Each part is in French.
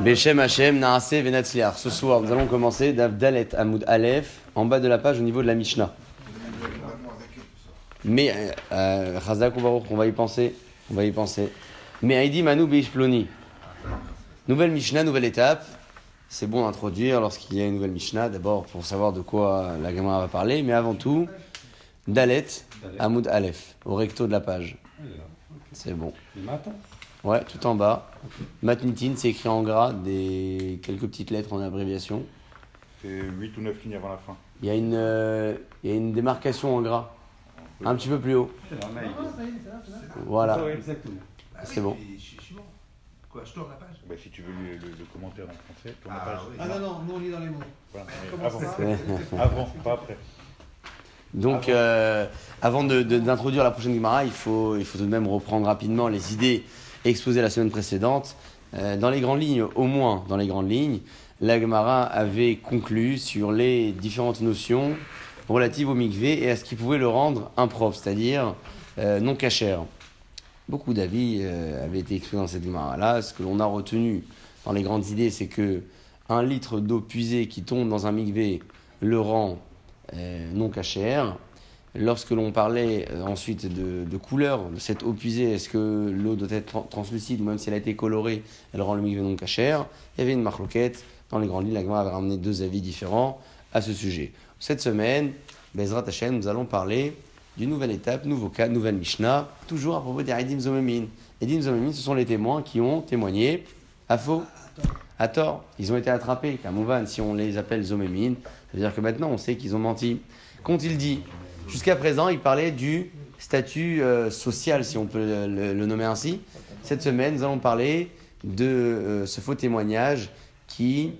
Beshem Hashem Naase Venatzliar. Ce soir, nous allons commencer d'Avdalet Hamoud Aleph, en bas de la page au niveau de la Mishnah. Mais, euh, Chazak on va y penser. On va y penser. Mais Aïdi Manu Ploni. Nouvelle Mishnah, nouvelle étape. C'est bon d'introduire lorsqu'il y a une nouvelle Mishnah, d'abord pour savoir de quoi la Gemara va parler, mais avant tout, Dalet Hamoud Aleph, au recto de la page. C'est bon. Ouais, tout en bas. Matnitin, c'est écrit en gras, des quelques petites lettres en abréviation. C'est 8 ou 9 lignes avant la fin. Il y a une, euh, il y a une démarcation en gras. Un petit peu plus haut. Voilà. C'est bon. Quoi, je tourne la page Bah, si tu veux le, le- le commentaire en français, tourne la Ah, page. oui. Ah non, non, nous on lit dans les mots. Voilà, avant, ça avant, pas après. Donc, euh, avant de- de- d'introduire la prochaine Gemara, il faut, il faut tout de même reprendre rapidement les idées exposées la semaine précédente. Euh, dans les grandes lignes, au moins dans les grandes lignes, la Gemara avait conclu sur les différentes notions relatives au mikvé et à ce qui pouvait le rendre impropre, c'est-à-dire euh, non cachère. Beaucoup d'avis euh, avaient été exprimés dans cette Gemara-là. Ce que l'on a retenu dans les grandes idées, c'est que un litre d'eau puisée qui tombe dans un mikvé le rend non cachère. Lorsque l'on parlait euh, ensuite de, de couleur de cette eau puisée, est-ce que l'eau doit être tran- translucide même si elle a été colorée, elle rend le mikvé non cachère Il y avait une marloquette. Dans les grandes lignes, la Gemara avait ramené deux avis différents à ce sujet. Cette semaine, Bezrat Hashem, nous allons parler d'une nouvelle étape, nouveau cas, nouvelle Mishnah, toujours à propos des Edim Zomemin. Edim Zomemin, ce sont les témoins qui ont témoigné à faux, à tort. Ils ont été attrapés, car Mouvan, si on les appelle Zomemin, ça veut dire que maintenant on sait qu'ils ont menti. Qu'ont-ils dit? Jusqu'à présent, ils parlaient du statut euh, social, si on peut le, nommer ainsi. Cette semaine, nous allons parler de euh, ce faux témoignage qui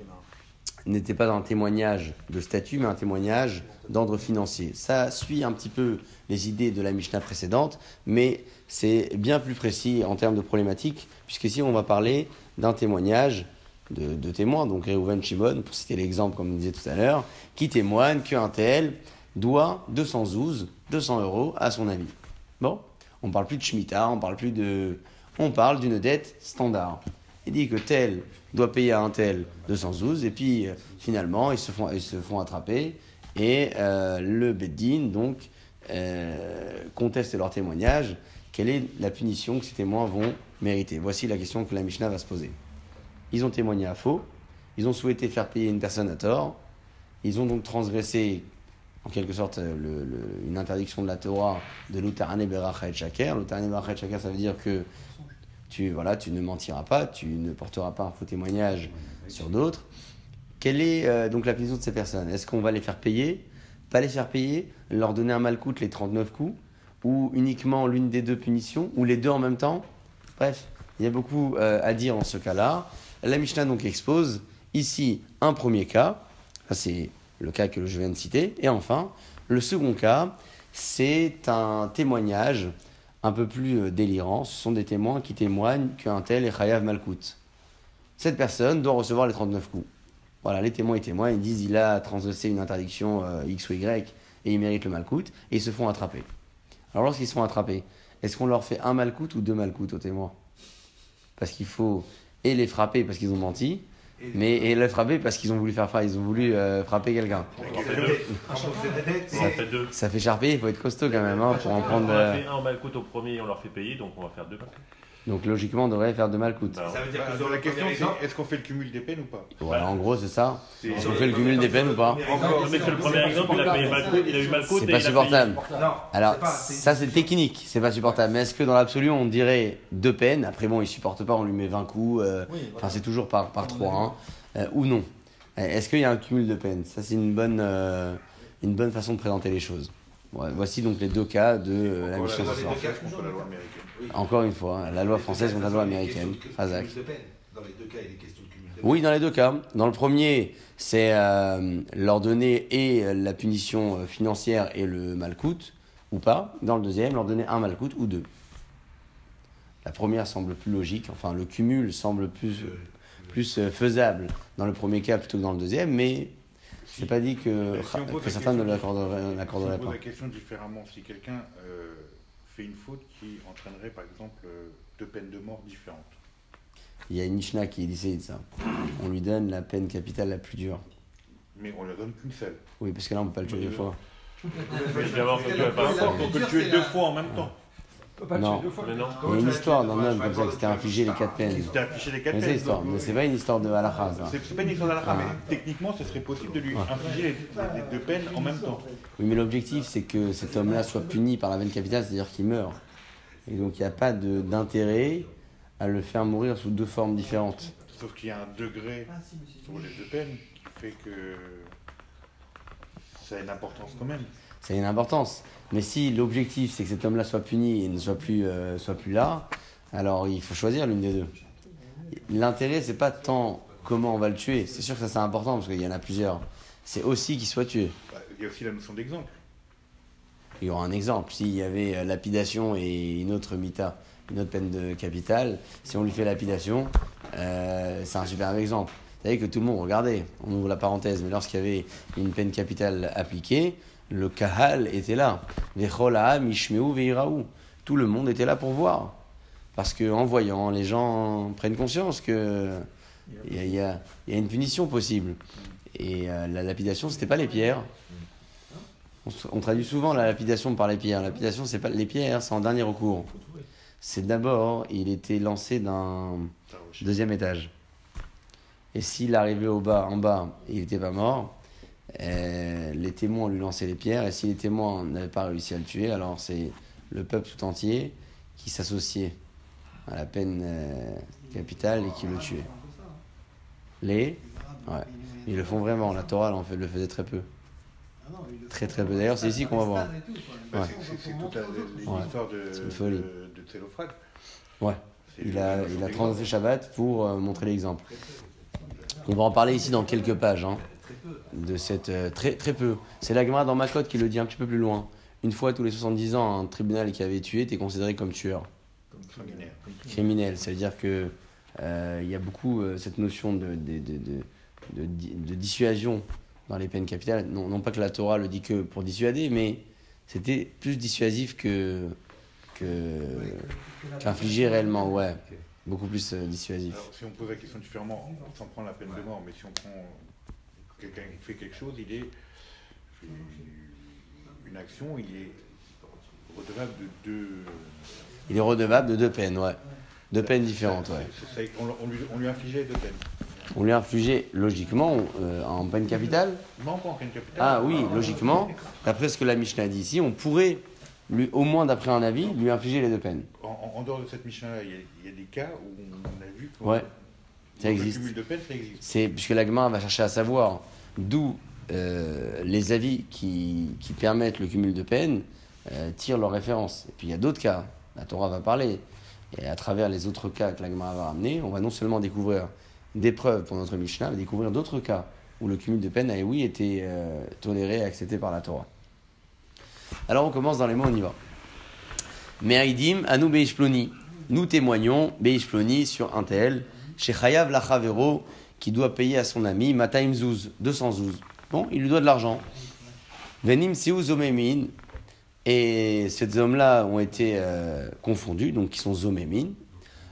n'était pas un témoignage de statut, mais un témoignage d'ordre financier. Ça suit un petit peu les idées de la Mishnah précédente, mais c'est bien plus précis en termes de problématique, puisqu'ici on va parler d'un témoignage de, de témoins, donc Reuven Shimon, pour citer l'exemple comme on disait tout à l'heure, qui témoigne qu'un tel doit 212, 200 euros à son ami. Bon, on parle plus de Shemitah, on parle plus de... On parle d'une dette standard. Il dit que tel doit payer à un tel 212, et puis euh, finalement, ils se font, ils se font attraper, et euh, le Beddin, donc, euh, conteste leur témoignage. Quelle est la punition que ces témoins vont mériter? Voici la question que la Mishnah va se poser. Ils ont témoigné à faux, ils ont souhaité faire payer une personne à tort, ils ont donc transgressé en quelque sorte euh, une interdiction de la Torah de l'Utarane Berachet Shaker. L'Utarane Berachet Shaker, ça veut dire que tu, voilà, tu ne mentiras pas, tu ne porteras pas un faux témoignage sur d'autres. Quelle est euh, donc la punition de ces personnes? Est-ce qu'on va les faire payer? Pas les faire payer Leur donner un malcoute les 39 coups Ou uniquement l'une des deux punitions Ou les deux en même temps? Bref, il y a beaucoup euh, à dire en ce cas-là. La Mishnah donc expose ici un premier cas, c'est le cas que je viens de citer, et enfin, le second cas, c'est un témoignage un peu plus euh, délirant. Ce sont des témoins qui témoignent qu'un tel est Chayav Malkout. Cette personne doit recevoir les 39 coups. Voilà, les témoins ils témoignent, ils disent il a transgressé une interdiction euh, X ou Y et il mérite le Malkout, et ils se font attraper. Alors lorsqu'ils se font attraper, est-ce qu'on leur fait un Malkout ou deux Malkout aux témoins? Parce qu'il faut et les frapper parce qu'ils ont menti, mais et les frapper parce qu'ils ont voulu faire ils ont voulu euh, frapper quelqu'un. On en fait deux. Ça fait charper, il faut être costaud quand même hein, pour en prendre. On a euh, fait un malcoute au premier et on leur fait payer, donc on va faire deux. Donc logiquement, on devrait faire deux Malkout. Bah, Ça veut dire Bah, que sur la question, c'est est-ce qu'on fait le cumul des peines ou pas? Voilà, en gros, c'est ça. C'est- Est-ce qu'on fait le cumul des peines ou pas? mais sur le premier exemple, il a payé malcoute, il a eu malcoute C'est et pas supportable. Alors, c'est ça c'est technique, c'est pas supportable. Mais est-ce que dans l'absolu, on dirait deux peines? Après, bon, il supporte pas, on lui met 20 coups. euh, Enfin, c'est toujours par, par 3 hein, euh, ou non. Euh, Est-ce qu'il y a un cumul de peines? Ça, c'est une bonne, une bonne façon de présenter les choses. Ouais, voici donc les deux cas de euh, la Encore Mishnah la ce loi soir. française contre la loi américaine. Encore une fois, hein, la loi française contre la loi américaine. Razak. Cumul de peine. Dans les deux cas, il est question de cumul de peine. Oui, dans les deux cas. Dans le premier, c'est euh, leur donner et la punition euh, financière et le malcoute, ou pas. Dans le deuxième, leur donner un malcoute ou deux. La première semble plus logique, enfin le cumul semble plus, plus euh, faisable dans le premier cas plutôt que dans le deuxième, mais c'est pas dit que, si que certains ne l'accorderaient Si pas. la question différemment, si quelqu'un euh, fait une faute qui entraînerait par exemple euh, deux peines de mort différentes, Il y a une Mishnah qui décédée de ça. On lui donne la peine capitale la plus dure. Mais on ne la donne qu'une seule. Oui, parce que là, on peut pas le tuer deux fois. Mais d'abord, pas On peut le tuer deux fois en même temps. On peut pas Non. tuer deux fois. Mais non. Il y a une histoire d'un homme comme ça qui s'était infligé les quatre peines. C'était affiché les quatre Mais c'est peines. l'histoire, mais c'est pas une histoire de halakha, ça. C'est c'est pas une histoire d'Allah, Ah. mais techniquement, ce serait possible de lui infliger les, les deux peines en même temps. Oui, mais l'objectif, c'est que cet homme-là soit puni par la peine capitale, c'est-à-dire qu'il meurt. Et donc, il n'y a pas de- d'intérêt à le faire mourir sous deux formes différentes. Sauf qu'il y a un degré sur les deux peines qui fait que ça a une importance quand même. Ça a une importance. Mais si l'objectif, c'est que cet homme-là soit puni et ne soit plus, euh, soit plus là, alors il faut choisir l'une des deux. L'intérêt, c'est pas tant comment on va le tuer. C'est sûr que ça, c'est important parce qu'il y en a plusieurs. C'est aussi qu'il soit tué. Bah, Il y a aussi la notion d'exemple. Il y aura un exemple. S'il y avait euh, lapidation et une autre mita, une autre peine de capitale, si on lui fait lapidation, euh, c'est un superbe exemple. Vous savez que tout le monde regardait, on ouvre la parenthèse, mais lorsqu'il y avait une peine capitale appliquée, le kahal était là. Tout le monde était là pour voir. Parce qu'en voyant, les gens prennent conscience que il y a, une punition possible. Et euh, la lapidation, c'était pas les pierres. On, traduit souvent la lapidation par les pierres. La lapidation, c'est pas les pierres, c'est en dernier recours. C'est d'abord, il était lancé d'un deuxième étage. Et s'il arrivait au bas, en bas, il n'était pas mort, euh, les témoins lui lançaient les pierres. Et si les témoins n'avaient pas réussi à le tuer, alors c'est le peuple tout entier qui s'associait à la peine euh, capitale et qui le tuait. Les, ouais, ils le font vraiment. La Torah, en fait, le faisait très peu. Très, très peu. D'ailleurs, c'est ici qu'on va voir. Ouais. c'est- toute l'histoire de. Ouais. Il a, il a transgressé Shabbat pour euh, montrer l'exemple. On va en parler ici dans quelques pages. hein, de cette euh, très, très peu. C'est la Gemara dans Makot qui le dit un petit peu plus loin. Une fois tous les 70 ans, un tribunal qui avait tué était considéré comme tueur, Sanguinaire. criminel. Ça veut dire que euh, il y a beaucoup euh, cette notion de, de, de, de, de di- de dissuasion dans les peines capitales. Non, non pas que la Torah le dit que pour dissuader, mais c'était plus dissuasif que qu'infliger réellement. Ouais, beaucoup plus dissuasif. Alors, si on pose la question différemment, sans prendre la peine de mort, mais si on prend quelqu'un qui fait quelque chose, il est une action, il est redevable de deux. Il est redevable de deux peines, ouais. Deux peines différentes, ouais. On, lui, on lui infligeait deux peines. On lui a infligé, logiquement, euh, en peine capitale. Non, pas en peine capitale. Ah oui, logiquement, d'après ce que la Mishnah dit ici, on pourrait, lui, au moins d'après un avis, lui infliger les deux peines. En, dehors de cette Mishnah-là, il, y a- il y a des cas où on a vu Ouais, ça le existe. cumul de peines, ça existe. C'est puisque la Gemara va chercher à savoir d'où euh, les avis qui, qui permettent le cumul de peines euh, tirent leurs références. Et puis il y a d'autres cas, la Torah va parler. Et à travers les autres cas que la Gemara va ramener, on va non seulement découvrir des preuves pour notre Mishnah, mais découvrir d'autres cas où le cumul de peine a oui été euh, toléré et accepté par la Torah. Alors on commence dans les mots, on y va. Me'aidim anu beishploni. Nous témoignons beishploni sur un tel, chez Chayav Lachavero, qui doit payer à son ami Mataim Zouz, 200 zouz. Bon, il lui doit de l'argent. Venim Siou Zomemin. Et ces hommes-là ont été euh, confondus, donc ils sont Zomemin.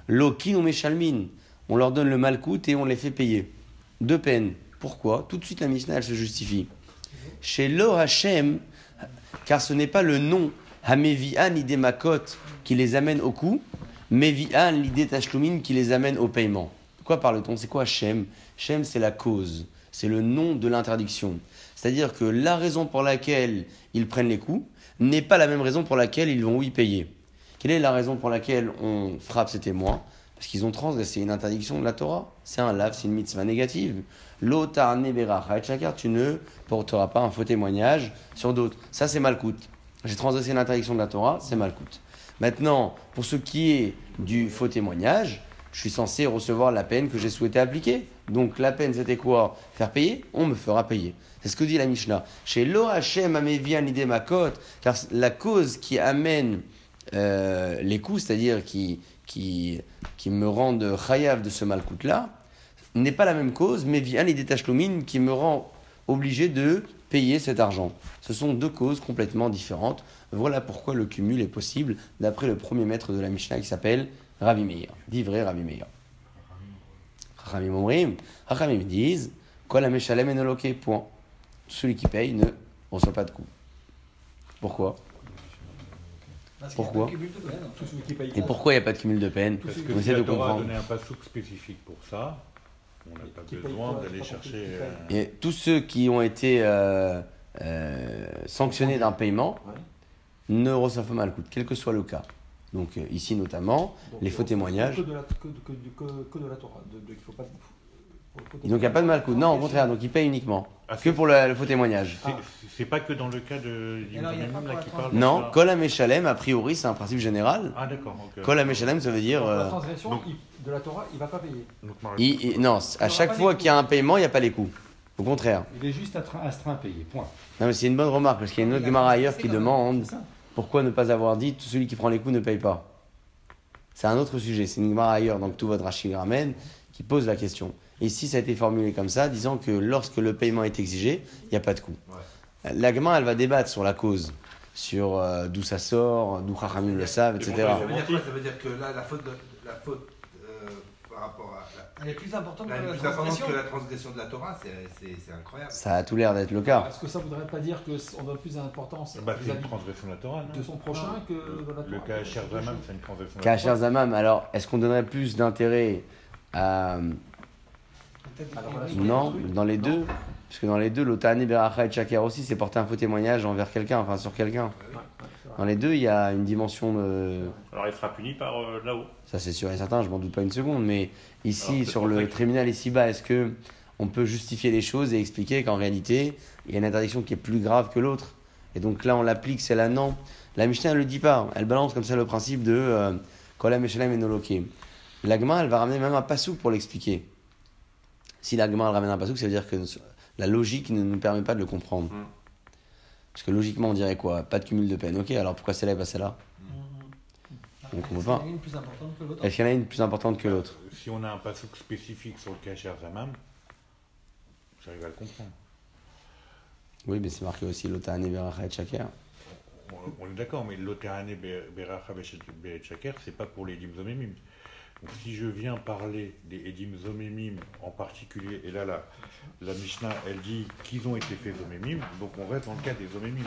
Lokin ou Meshalmin. On leur donne le malcout et on les fait payer. Deux peines. Pourquoi? Tout de suite la Mishnah, elle se justifie. Chez Lo Hashem, car ce n'est pas le nom Hamevi'an l'idée Makot qui les amène au coup, Mevi'an l'idée Tashlumin qui les amène au paiement. Quoi parle-t-on C'est quoi Shem? Shem, c'est la cause, c'est le nom de l'interdiction. C'est-à-dire que la raison pour laquelle ils prennent les coups n'est pas la même raison pour laquelle ils vont y payer. Quelle est la raison pour laquelle on frappe ces témoins? Parce qu'ils ont transgressé une interdiction de la Torah. C'est un lave, c'est une mitzvah négative. L'otar neberach chakar, tu ne porteras pas un faux témoignage sur d'autres. Ça, c'est malcoute. J'ai transgressé l'interdiction de la Torah, c'est malcoute. Maintenant, pour ce qui est du faux témoignage, je suis censé recevoir la peine que j'ai souhaité appliquer. Donc la peine, c'était quoi? Faire payer? On me fera payer. C'est ce que dit la Mishnah. Chez Lo Hashem Amevian l'idée car la cause qui amène euh, les coups, c'est-à-dire qui, qui, qui me rendent chayav de ce malcoute-là, n'est pas la même cause, mais vient l'idée tachloumine qui me rend obligé de payer cet argent. Ce sont deux causes complètement différentes. Voilà pourquoi le cumul est possible, d'après le premier maître de la Mishnah qui s'appelle Ravi Meir. Dit vrai Ravi Meir. Chachamim Omrim, Chachamim disent, Kol Ameshalem Enoloke, point. Celui qui paye ne reçoit pas de coup. Pourquoi? Parce qu'il y a Pourquoi? pas de cumul de peine. Tout celui qui paye Et pourquoi il n'y a pas de cumul de peine? Parce On que essaie si de la Torah a comprendre. donné un pasouk spécifique pour ça, on n'a pas besoin d'aller chercher. euh. Et tous ceux qui ont été euh, euh, sanctionnés d'un paiement Ouais. ne reçoivent pas malcoute, quel que soit le cas. Donc euh, ici notamment, Donc, les faux témoignages. Que de la, que, que, que, que de la Torah. De, de, il faut pas, le faux Donc il n'y a pas de malcoute. Non, au contraire, donc il paye uniquement. Ah, Que pour le, le faux témoignage. c'est- C'est pas que dans le cas de alors, il y a là qui parle Non, kol a priori, c'est un principe général. Ah d'accord. Kol ameshalem, ça veut dire. Pour la euh, transgression donc- de la Torah, il ne va pas payer. Donc, Marie- il- il- non, à chaque fois qu'il y a un paiement, il n'y a pas les coûts. Au contraire. Il est juste astreint, à payer, point. Non, mais c'est une bonne remarque, parce qu'il y a une autre Gemara ailleurs qui demande C'est ça. Pourquoi ne pas avoir dit tout celui qui prend les coups ne paye pas? C'est un autre sujet. C'est une Gemara ailleurs, donc tout votre Rachid ramène, qui pose la question. Et ici, ça a été formulé comme ça, disant que lorsque le paiement est exigé, il n'y a pas de coût. La Gemara, elle va débattre sur la cause, sur euh, d'où ça sort, d'où Chachamim le savent, etc. Ça veut dire quoi? Ça veut dire que là, la faute, de- la faute euh, par rapport à la, Elle est plus importante la, que la plus importante transgression. que la transgression de la Torah, c'est- incroyable. Ça a tout l'air d'être le cas. Est-ce que ça ne voudrait pas dire qu'on donne plus d'importance Bah, c'est une vis-à-vis transgression de la Torah, de non son prochain que de la Torah Le cas Sherzamam, c'est une transgression de la Kacher Torah. Zamam, alors, est-ce qu'on donnerait plus d'intérêt à. Non, dans les deux. Parce que dans les deux, l'Otane Beracha et Chaker aussi, c'est porter un faux témoignage envers quelqu'un, enfin sur quelqu'un. Ouais. Dans les deux, il y a une dimension de. Alors il sera puni par euh, là-haut. Ça, c'est sûr et certain, je m'en doute pas une seconde. Mais ici, Alors, sur le tribunal ici-bas, est-ce que on peut justifier les choses et expliquer qu'en réalité, il y a une interdiction qui est plus grave que l'autre? Et donc là, on l'applique, c'est là, non. La Mishnah, elle le dit pas. Elle balance comme ça le principe de euh, Kolam Eshelem et Noloke. L'Agma, elle va ramener même un pasouk pour l'expliquer. Si l'Agma, elle ramène un pasouk, ça veut dire que la logique ne nous permet pas de le comprendre. Mm. Parce que logiquement, on dirait quoi? Pas de cumul de peine. Ok, alors pourquoi celle-là et pas celle-là? Après, On est-ce pas. qu'il y en a une plus importante que l'autre? Est-ce qu'il y en a une plus importante que l'autre? Si on a un pasouk spécifique sur le cas Sherzamam, j'arrive à le comprendre. Oui, mais c'est marqué aussi l'Otane Beracha et Chaker. On est d'accord, mais l'Otehane Beracha Bechet Shaker, c'est pas pour les Zomemim. Donc si je viens parler des Edim Zomemim en particulier, et là, la, la Mishnah, elle dit qu'ils ont été faits Zomemim, donc on reste dans le cas des Zomemim.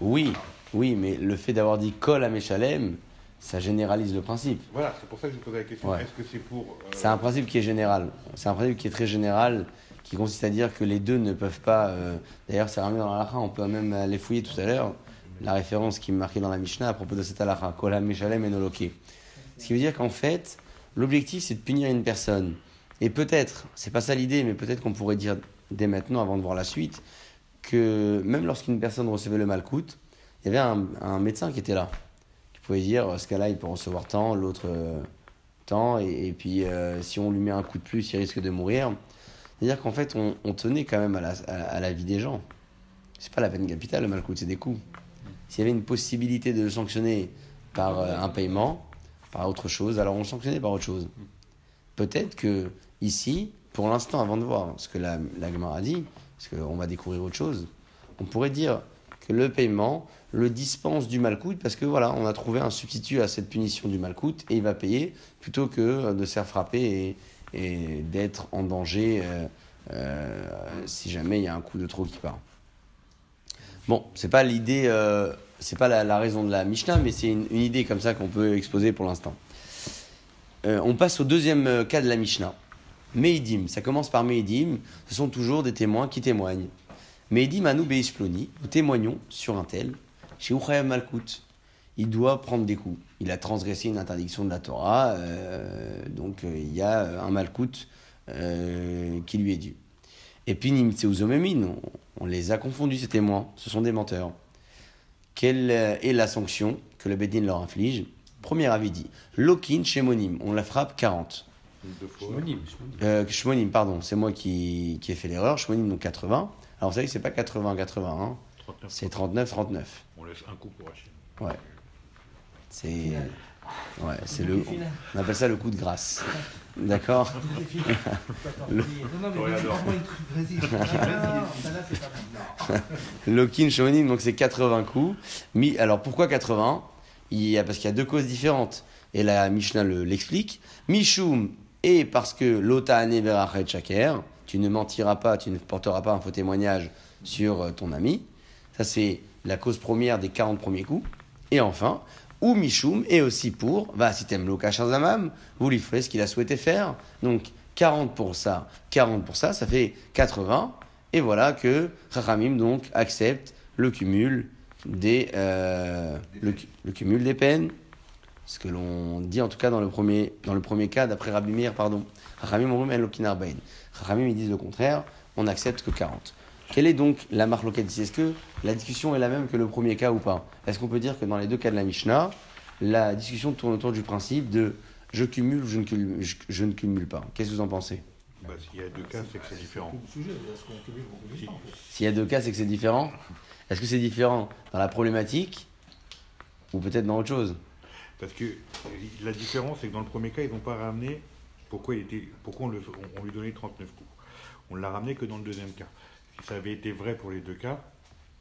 Oui, oui, mais le fait d'avoir dit Kol à Meshalem, ça généralise le principe. Voilà, c'est pour ça que je vous posais la question. Ouais. Est-ce que c'est pour. euh, C'est un principe qui est général. C'est un principe qui est très général, qui consiste à dire que les deux ne peuvent pas. euh, D'ailleurs, c'est ramené dans la on peut même aller fouiller tout à l'heure la référence qui est marquée dans la Mishnah à propos de cette halakha, Kol à Meshalem et Noloke. Ce qui veut dire qu'en fait, l'objectif c'est de punir une personne. Et peut-être, c'est pas ça l'idée, mais peut-être qu'on pourrait dire dès maintenant, avant de voir la suite, que même lorsqu'une personne recevait le malcoute, il y avait un, médecin qui était là, qui pouvait dire ce cas-là il peut recevoir tant, l'autre euh, tant, et, puis euh, si on lui met un coup de plus, il risque de mourir. C'est-à-dire qu'en fait, on, tenait quand même à la, vie des gens. C'est pas la peine capitale, le malcoute, c'est des coups. S'il y avait une possibilité de le sanctionner par euh, un paiement, par autre chose, alors on sanctionnait par autre chose. Peut-être que ici, pour l'instant, avant de voir ce que la, la a dit, parce qu'on va découvrir autre chose, on pourrait dire que le paiement le dispense du malcoute parce que voilà, on a trouvé un substitut à cette punition du malcoute et il va payer plutôt que de se faire frapper et, et d'être en danger euh, euh, si jamais il y a un coup de trop qui part. Bon, c'est pas l'idée, euh, c'est pas la, raison de la Mishnah, mais c'est une, idée comme ça qu'on peut exposer pour l'instant. Euh, on passe au deuxième euh, cas de la Mishnah. Meidim, ça commence par Meidim, ce sont toujours des témoins qui témoignent. Meidim Anou Beisploni, nous témoignons sur un tel, chez Uchayam Malkout. Il doit prendre des coups. Il a transgressé une interdiction de la Torah, euh, donc il y a un Malkout euh, qui lui est dû. Et puis Nimtseuzomemin, on, on les a confondus, ces témoins, ce sont des menteurs. Quelle euh, est la sanction que le Bédine leur inflige Premier avis dit Lokin Shemonim, on la frappe 40. Deux fois. Shmonim. Euh, pardon, c'est moi qui, qui ai fait l'erreur. Shmonim, donc 80. Alors vous savez que c'est pas 80-80, hein, 39. c'est 39-39. On laisse un coup pour Hachim. Ouais. C'est. Ouais, c'est le. On appelle ça le coup de grâce. D'accord Le-. Lokin donc c'est 80 coups. Mi- alors pourquoi 80 Il y a, Parce qu'il y a deux causes différentes. Et la Mishnah le- l'explique. Mishum et parce que l'ota ane berachet shaker, tu ne mentiras pas, tu ne porteras pas un faux témoignage sur euh, ton ami. Ça, c'est la cause première des 40 premiers coups. Et enfin, ou Mishum, et aussi pour, va si t'aimes Zamam, vous lui ferez ce qu'il a souhaité faire. Donc 40 pour ça, 40 pour ça, ça fait 80. Et voilà que Chachamim donc accepte le cumul des, euh, le, cumul des peines. Ce que l'on dit en tout cas dans le premier, dans le premier cas, d'après Rabbi Meir, pardon. Chachamim ils disent le contraire, on n'accepte que 40. Quelle est donc la marque locale ici Est-ce que la discussion est la même que le premier cas ou pas? Est-ce qu'on peut dire que dans les deux cas de la Mishnah, la discussion tourne autour du principe de je cumule ou je ne cumule, je, je ne cumule pas? Qu'est-ce que vous en pensez? Bah, S'il y a deux cas, c'est que c'est différent. sujet, est-ce qu'on cumule ou on cumule pas, en fait? S'il y a deux cas, c'est que c'est différent. Est-ce que c'est différent dans la problématique ou peut-être dans autre chose? Parce que la différence, c'est que dans le premier cas, ils n'ont pas ramené pourquoi, il était, pourquoi on, le- on- on lui donnait 39 coups. On ne l'a ramené que dans le deuxième cas. Si ça avait été vrai pour les deux cas,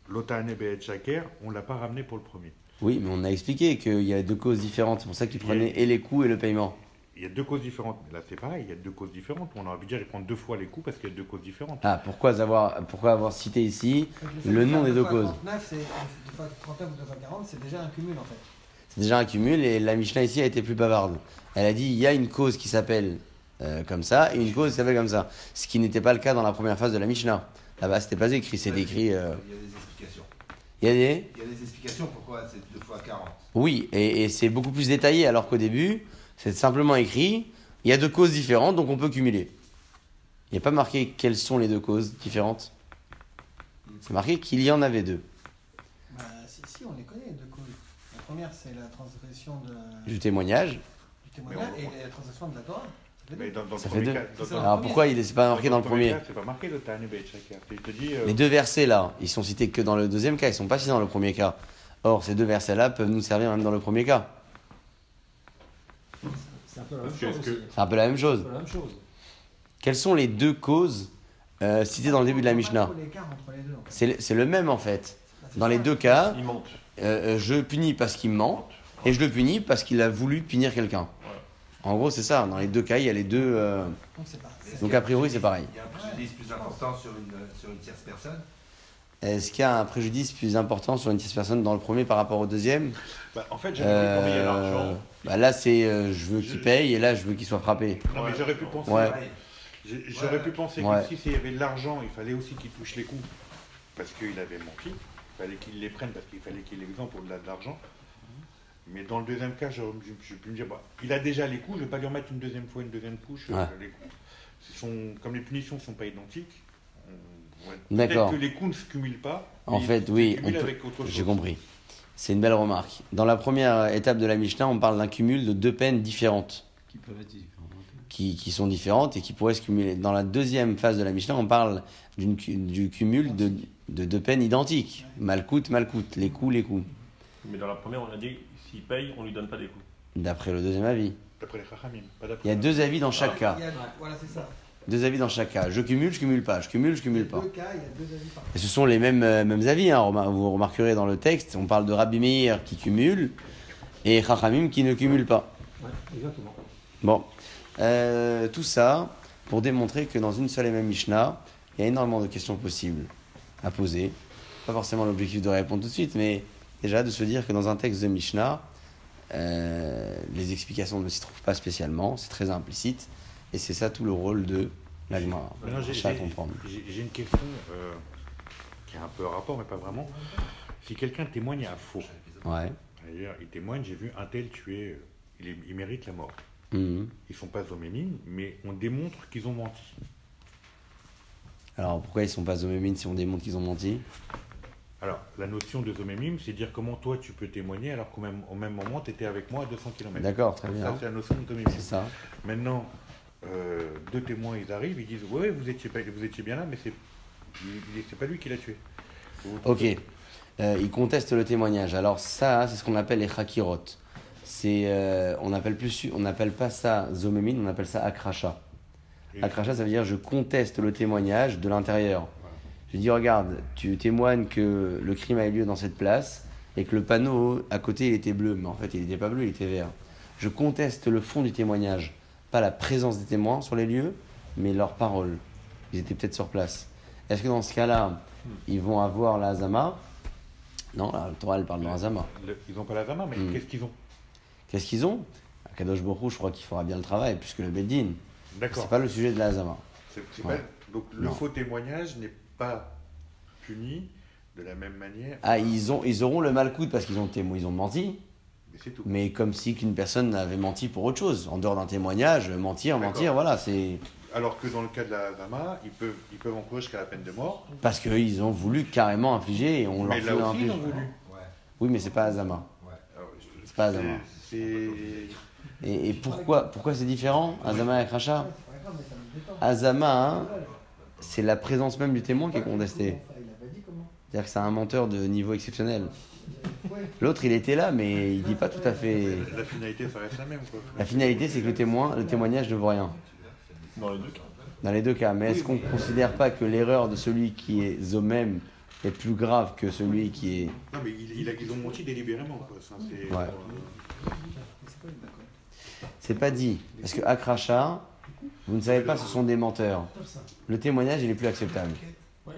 l'Otane et Shaker, on ne l'a pas ramené pour le premier. Oui, mais on a expliqué qu'il y a deux causes différentes. C'est pour ça qu'ils prenaient et les coûts et le paiement. Il y a deux causes différentes. Mais là, c'est pareil, il y a deux causes différentes. On aurait pu dire qu'ils prennent deux fois les coups parce qu'il y a deux causes différentes. Ah, pourquoi avoir, pourquoi avoir cité ici le nom des deux causes 39, c'est 39 ou 240, c'est déjà un cumul en fait. C'est déjà un cumul et la Mishnah ici a été plus bavarde. Elle a dit il y a une cause qui s'appelle euh, comme ça et une cause qui s'appelle comme ça. Ce qui n'était pas le cas dans la première phase de la Mishnah. Là-bas, c'était pas écrit, c'était écrit. euh, Il y a des explications. Il y a des. Il y a des explications pourquoi c'est deux fois 40. Oui, et, et c'est beaucoup plus détaillé alors qu'au début, c'est simplement écrit il y a deux causes différentes donc on peut cumuler. Il n'y a pas marqué quelles sont les deux causes différentes. C'est marqué qu'il y en avait deux. Bah, si, si, on les connaît, les deux causes. La première, c'est la transgression de, Du témoignage. du témoignage on- et la transgression de la Torah. Mais dans, dans Ça fait deux. cas, dans-. Alors pourquoi il n'est pas marqué dans le premier cas, pas marqué te euh, Les deux versets là, ils sont cités que dans le deuxième cas, ils sont pas cités dans le premier cas. Or, ces deux versets-là peuvent nous servir même dans le premier cas. C'est un un peu la même chose. Quelles sont les deux causes euh, citées dans le début de la Mishnah. C'est le- même en fait. Dans les deux cas, euh, je punis parce qu'il me ment et je le punis parce qu'il a voulu punir quelqu'un. En gros, c'est ça. Dans les deux cas, il y a les deux. euh, Donc a priori, c'est pareil. Il y a un préjudice plus important sur une, sur une tierce personne. Est-ce qu'il y a un préjudice plus important sur une tierce personne dans le premier par rapport au deuxième bah, en fait, j'avais Euh, l'argent. bah Là, c'est euh, je veux qu'il paye et là, je veux qu'il soit frappé. Non, mais j'aurais pu penser. Ouais. Pareil. j'ai- J'aurais pu penser Ouais. que si s'il y avait de l'argent, il fallait aussi qu'il touche les coups. Parce qu'il avait menti. Il fallait qu'il les prenne parce qu'il fallait qu'il l'exemple au-delà de l'argent. Mais dans le deuxième cas, je, je pu me dire, bah, il a déjà les coups, je ne vais pas lui remettre une deuxième fois une deuxième couche. euh, Ouais. les coups. Sont, comme les punitions ne sont pas identiques, on- ouais, peut-être que les coups ne se cumulent pas. En fait, oui. J'ai compris. C'est une belle remarque. Dans la première étape de la Mishnah, on parle d'un cumul de deux peines différentes, Qui peuvent être différents. qui, qui sont différentes et qui pourraient se cumuler. Dans la deuxième phase de la Mishnah, on parle du cumul de, de deux peines identiques. Malcoute, malcoute. Les coups, les coups. Mais dans la première, on a dit s'il paye, on lui donne pas des coups. D'après le deuxième avis. D'après les Chachamim, pas Il y a deux avis dans chaque cas. Il y a- Voilà, c'est ça. Deux avis dans chaque cas. Je cumule, je cumule pas. Je cumule, je cumule pas. Deux cas, il y a deux avis par Et ce sont les mêmes, euh, mêmes avis. hein. Vous remarquerez dans le texte, on parle de Rabbi Meir qui cumule et Chachamim qui ne cumule pas. Ouais, exactement. Bon, Euh, tout ça pour démontrer que dans une seule et même Mishnah, il y a énormément de questions possibles à poser. Pas forcément l'objectif de répondre tout de suite, mais déjà de se dire que dans un texte de Mishnah, euh, les explications ne s'y trouvent pas spécialement, c'est très implicite, et c'est ça tout le rôle de la Gemara. Maintenant, j'ai- une question euh, qui a un peu rapport, mais pas vraiment. Si quelqu'un témoigne à faux, Ouais. d'ailleurs, il témoigne, j'ai vu un tel tuer, euh, il, il mérite la mort. Mhm. Ils sont pas zomémines, mais on démontre qu'ils ont menti. Alors pourquoi ils sont pas zomémines si on démontre qu'ils ont menti? Alors, la notion de zomémime, c'est dire comment toi tu peux témoigner alors qu'au même, au même moment tu étais avec moi à 200 km. D'accord, très Ça, bien. c'est la notion de zomémime. C'est ça. Maintenant, euh, deux témoins, ils arrivent, ils disent Ouais, vous étiez, vous étiez bien là, mais c'est c'est pas lui qui l'a tué. Ok. Euh, ils contestent le témoignage. Alors ça, c'est ce qu'on appelle les chakirot. C'est, euh, on appelle plus, on n'appelle pas ça zomémine, on appelle ça akracha. Akracha, ça veut dire je conteste le témoignage de l'intérieur. Je dis regarde, tu témoignes que le crime a eu lieu dans cette place et que le panneau à côté il était bleu, mais en fait il n'était pas bleu, il était vert. Je conteste le fond du témoignage. pas la présence des témoins sur les lieux, mais leurs paroles. Ils étaient peut-être sur place. Est-ce que dans ce cas-là, ils vont avoir la Hazama? Non, la Torah, elle parle de Hazama. Le- Ils n'ont pas la zama, mais Hmm. qu'est-ce qu'ils ont? Qu'est-ce qu'ils ont? Kadosh Borou, je crois qu'il fera bien le travail, puisque le Beddin, D'accord. c'est pas le sujet de la Hazama. C'est- c'est Ouais. pas- Donc le Non. faux témoignage n'est pas puni de la même manière. Ah, ils, ont, ils auront le malcoute parce qu'ils ont, témo- ils ont menti, Mais c'est tout. mais comme si qu'une personne avait menti pour autre chose. En dehors d'un témoignage, mentir, D'accord. mentir, voilà, c'est Alors que dans le cas de la zama, ils peuvent, ils peuvent encourir jusqu'à la peine de mort. parce qu'ils ont voulu carrément infliger et on leur Mais fait là aussi, ils infliger. ont voulu. Ouais, Oui, mais c'est pas ouais. Alors, je- C'est pas c'est- c'est- Et, et pourquoi, pourquoi c'est différent, Hazama et Akracha pas. Hazama, hein, c'est la présence même du témoin qui est contestée. Il avait dit comment C'est-à-dire que c'est un menteur de niveau exceptionnel. L'autre, il était là, mais il dit pas tout à fait. La finalité, ça reste la même. Quoi. La finalité, c'est que le témoin, le témoignage ne vaut rien. Dans les deux cas. Dans les deux cas. Mais est-ce qu'on ne considère pas que l'erreur de celui qui est zomem est plus grave que celui qui est. Non, mais il, il a- ils ont menti délibérément. Quoi. Ça, c'est- Ouais. C'est pas une d'accord. C'est pas dit. Parce que Akracha, vous ne savez pas, ce sont des menteurs. Le témoignage, il est plus acceptable.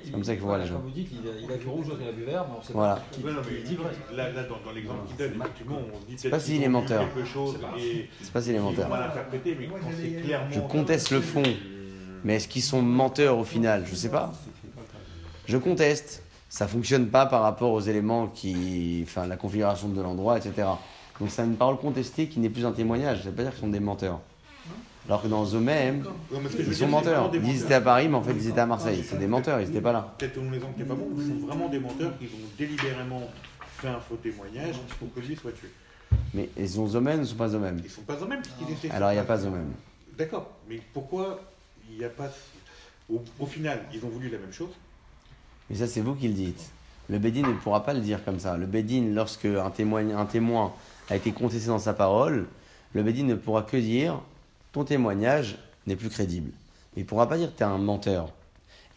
C'est comme ça qu'il faut voir les gens. Comme vous dites, il a, il a vu rouge, il a vu vert, mais on sait Voilà. pas. qui- Ouais, non, mais qui dit vrai. Là, là, dans, dans l'exemple qu'il donne, effectivement, on dit peut-être pas s'il est ont vu menteur. C'est pas si mais quand c'est clairement. Je conteste le fond. Mais est-ce qu'ils sont menteurs au final? Je sais pas. Je conteste. Ça fonctionne pas par rapport aux éléments qui. Enfin, la configuration de l'endroit, etc. Donc c'est une parole contestée qui n'est plus un témoignage. Ça veut pas dire qu'ils sont des menteurs. Alors que dans eux-mêmes, que ils sont menteurs. Ils étaient à Paris, mais en fait ils étaient à Marseille. C'est des menteurs, ils étaient pas là. Peut-être ton exemple n'est pas bon, sont vraiment des menteurs qui ont délibérément fait un faux témoignage pour que lui soit tué. Mais ils ont eux-mêmes ou sont pas eux-mêmes Ils sont pas eux-mêmes puisqu'ils étaient. Alors il n'y a pas eux-mêmes. D'accord, mais pourquoi il n'y a pas. Au, au final, ils ont voulu la même chose? Mais ça, c'est vous qui le dites. Le Bédine ne pourra pas le dire comme ça. Le Bédine, lorsque un témoin, un témoin a été contesté dans sa parole, le Bédine ne pourra que dire ton témoignage n'est plus crédible. Il ne pourra pas dire tu es un menteur.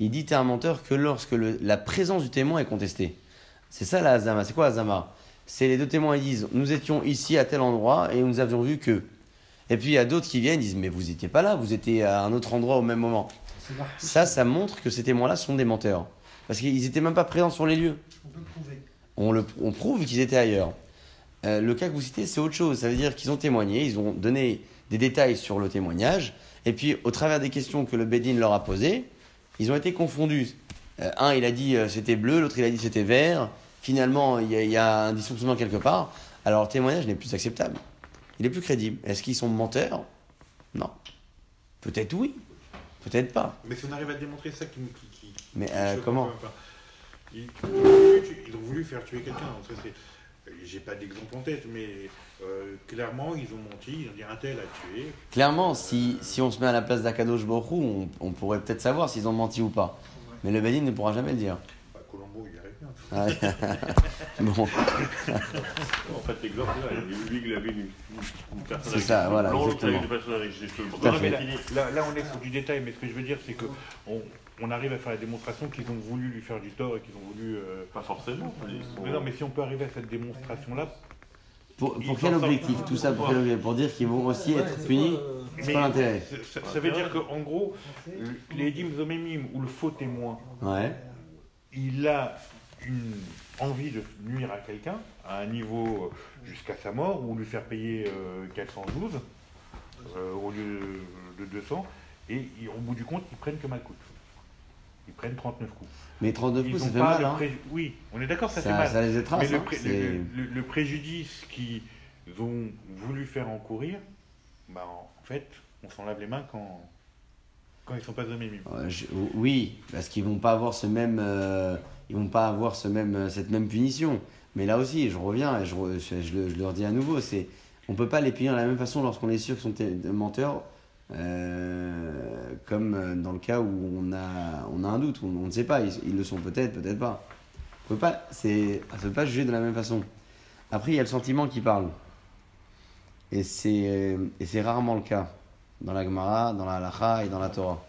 Il dit tu es un menteur que lorsque le- la présence du témoin est contestée. C'est ça la Hazama. C'est quoi Hazama? C'est les deux témoins ils disent nous étions ici à tel endroit et nous avions vu que. Et puis il y a d'autres qui viennent ils disent mais vous n'étiez pas là, vous étiez à un autre endroit au même moment. Ça, ça montre que ces témoins-là sont des menteurs. Parce qu'ils n'étaient même pas présents sur les lieux. On peut le prouver. On, le, on prouve qu'ils étaient ailleurs. Euh, le cas que vous citez, c'est autre chose. Ça veut dire qu'ils ont témoigné, ils ont donné des détails sur le témoignage, et puis au travers des questions que le Bédine leur a posées, ils ont été confondus. Euh, un, il a dit euh, c'était bleu, l'autre, il a dit c'était vert. Finalement, il y, a, il y a un dysfonctionnement quelque part. Alors le témoignage n'est plus acceptable. Il est plus crédible. Est-ce qu'ils sont menteurs? Non. Peut-être oui, peut-être pas. Mais si on arrive à démontrer ça, qui, qui, qui- Mais, euh, comment? ils ont voulu faire tuer quelqu'un. Euh, J'ai pas d'exemple en tête, mais euh, clairement, ils ont menti. Ils ont dit un tel a tué. Clairement, si, si on se met à la place d'Akadosh Borou, on, on pourrait peut-être savoir s'ils ont menti ou pas. Mais le Bédine ne pourra jamais le dire. Bah, Colombo, il y arrive bien. Ah, bon, En fait, l'exemple, là, lui, il avait une, une personne C'est ça, voilà, blanc, l'autre avait exactement. une personne avec cheveux bruns, là, là, on est sur du détail, mais ce que je veux dire, c'est que on, on arrive à faire la démonstration qu'ils ont voulu lui faire du tort et qu'ils ont voulu. euh, Pas forcément. Mais non, mais si on peut arriver à cette démonstration-là, pour, quel objectif tout ça Pour quel objectif? Pour dire qu'ils vont aussi Ouais, être punis euh, C'est mais pas l'intérêt. ça, ça veut dire qu'en gros, le- les dîmes ou le faux témoin, Ouais. il a une envie de nuire à quelqu'un à un niveau euh, jusqu'à sa mort ou lui faire payer euh, 412 euh, au lieu de 200 et au bout du compte ils prennent que mal coûte. Ils prennent 39 coups. Mais 32 Ils coups, ça fait pas mal. Hein. pré- Oui, on est d'accord, ça, fait Ça, mal. ça les. Mais le, hein. pré- le- le- le préjudice qu'ils ont voulu faire encourir, bah, en fait, on s'en lave les mains quand, quand ils sont pas zomémimes. Ouais, je- oui, parce qu'ils vont pas avoir ce même, euh, ils vont pas avoir ce même, euh, cette même punition. Mais là aussi, je reviens et je, re- je, je le, je le redis à nouveau, c'est, on peut pas les punir de la même façon lorsqu'on est sûr qu'ils sont menteurs, euh, comme euh, dans le cas où on a, on a un doute, on, ne sait pas, ils, le sont peut-être, peut-être pas. On peut pas, c'est, ça peut pas juger de la même façon. Après, il y a le sentiment qui parle, et c'est, euh, rarement le cas dans la Gemara, dans la Halacha et dans la Torah.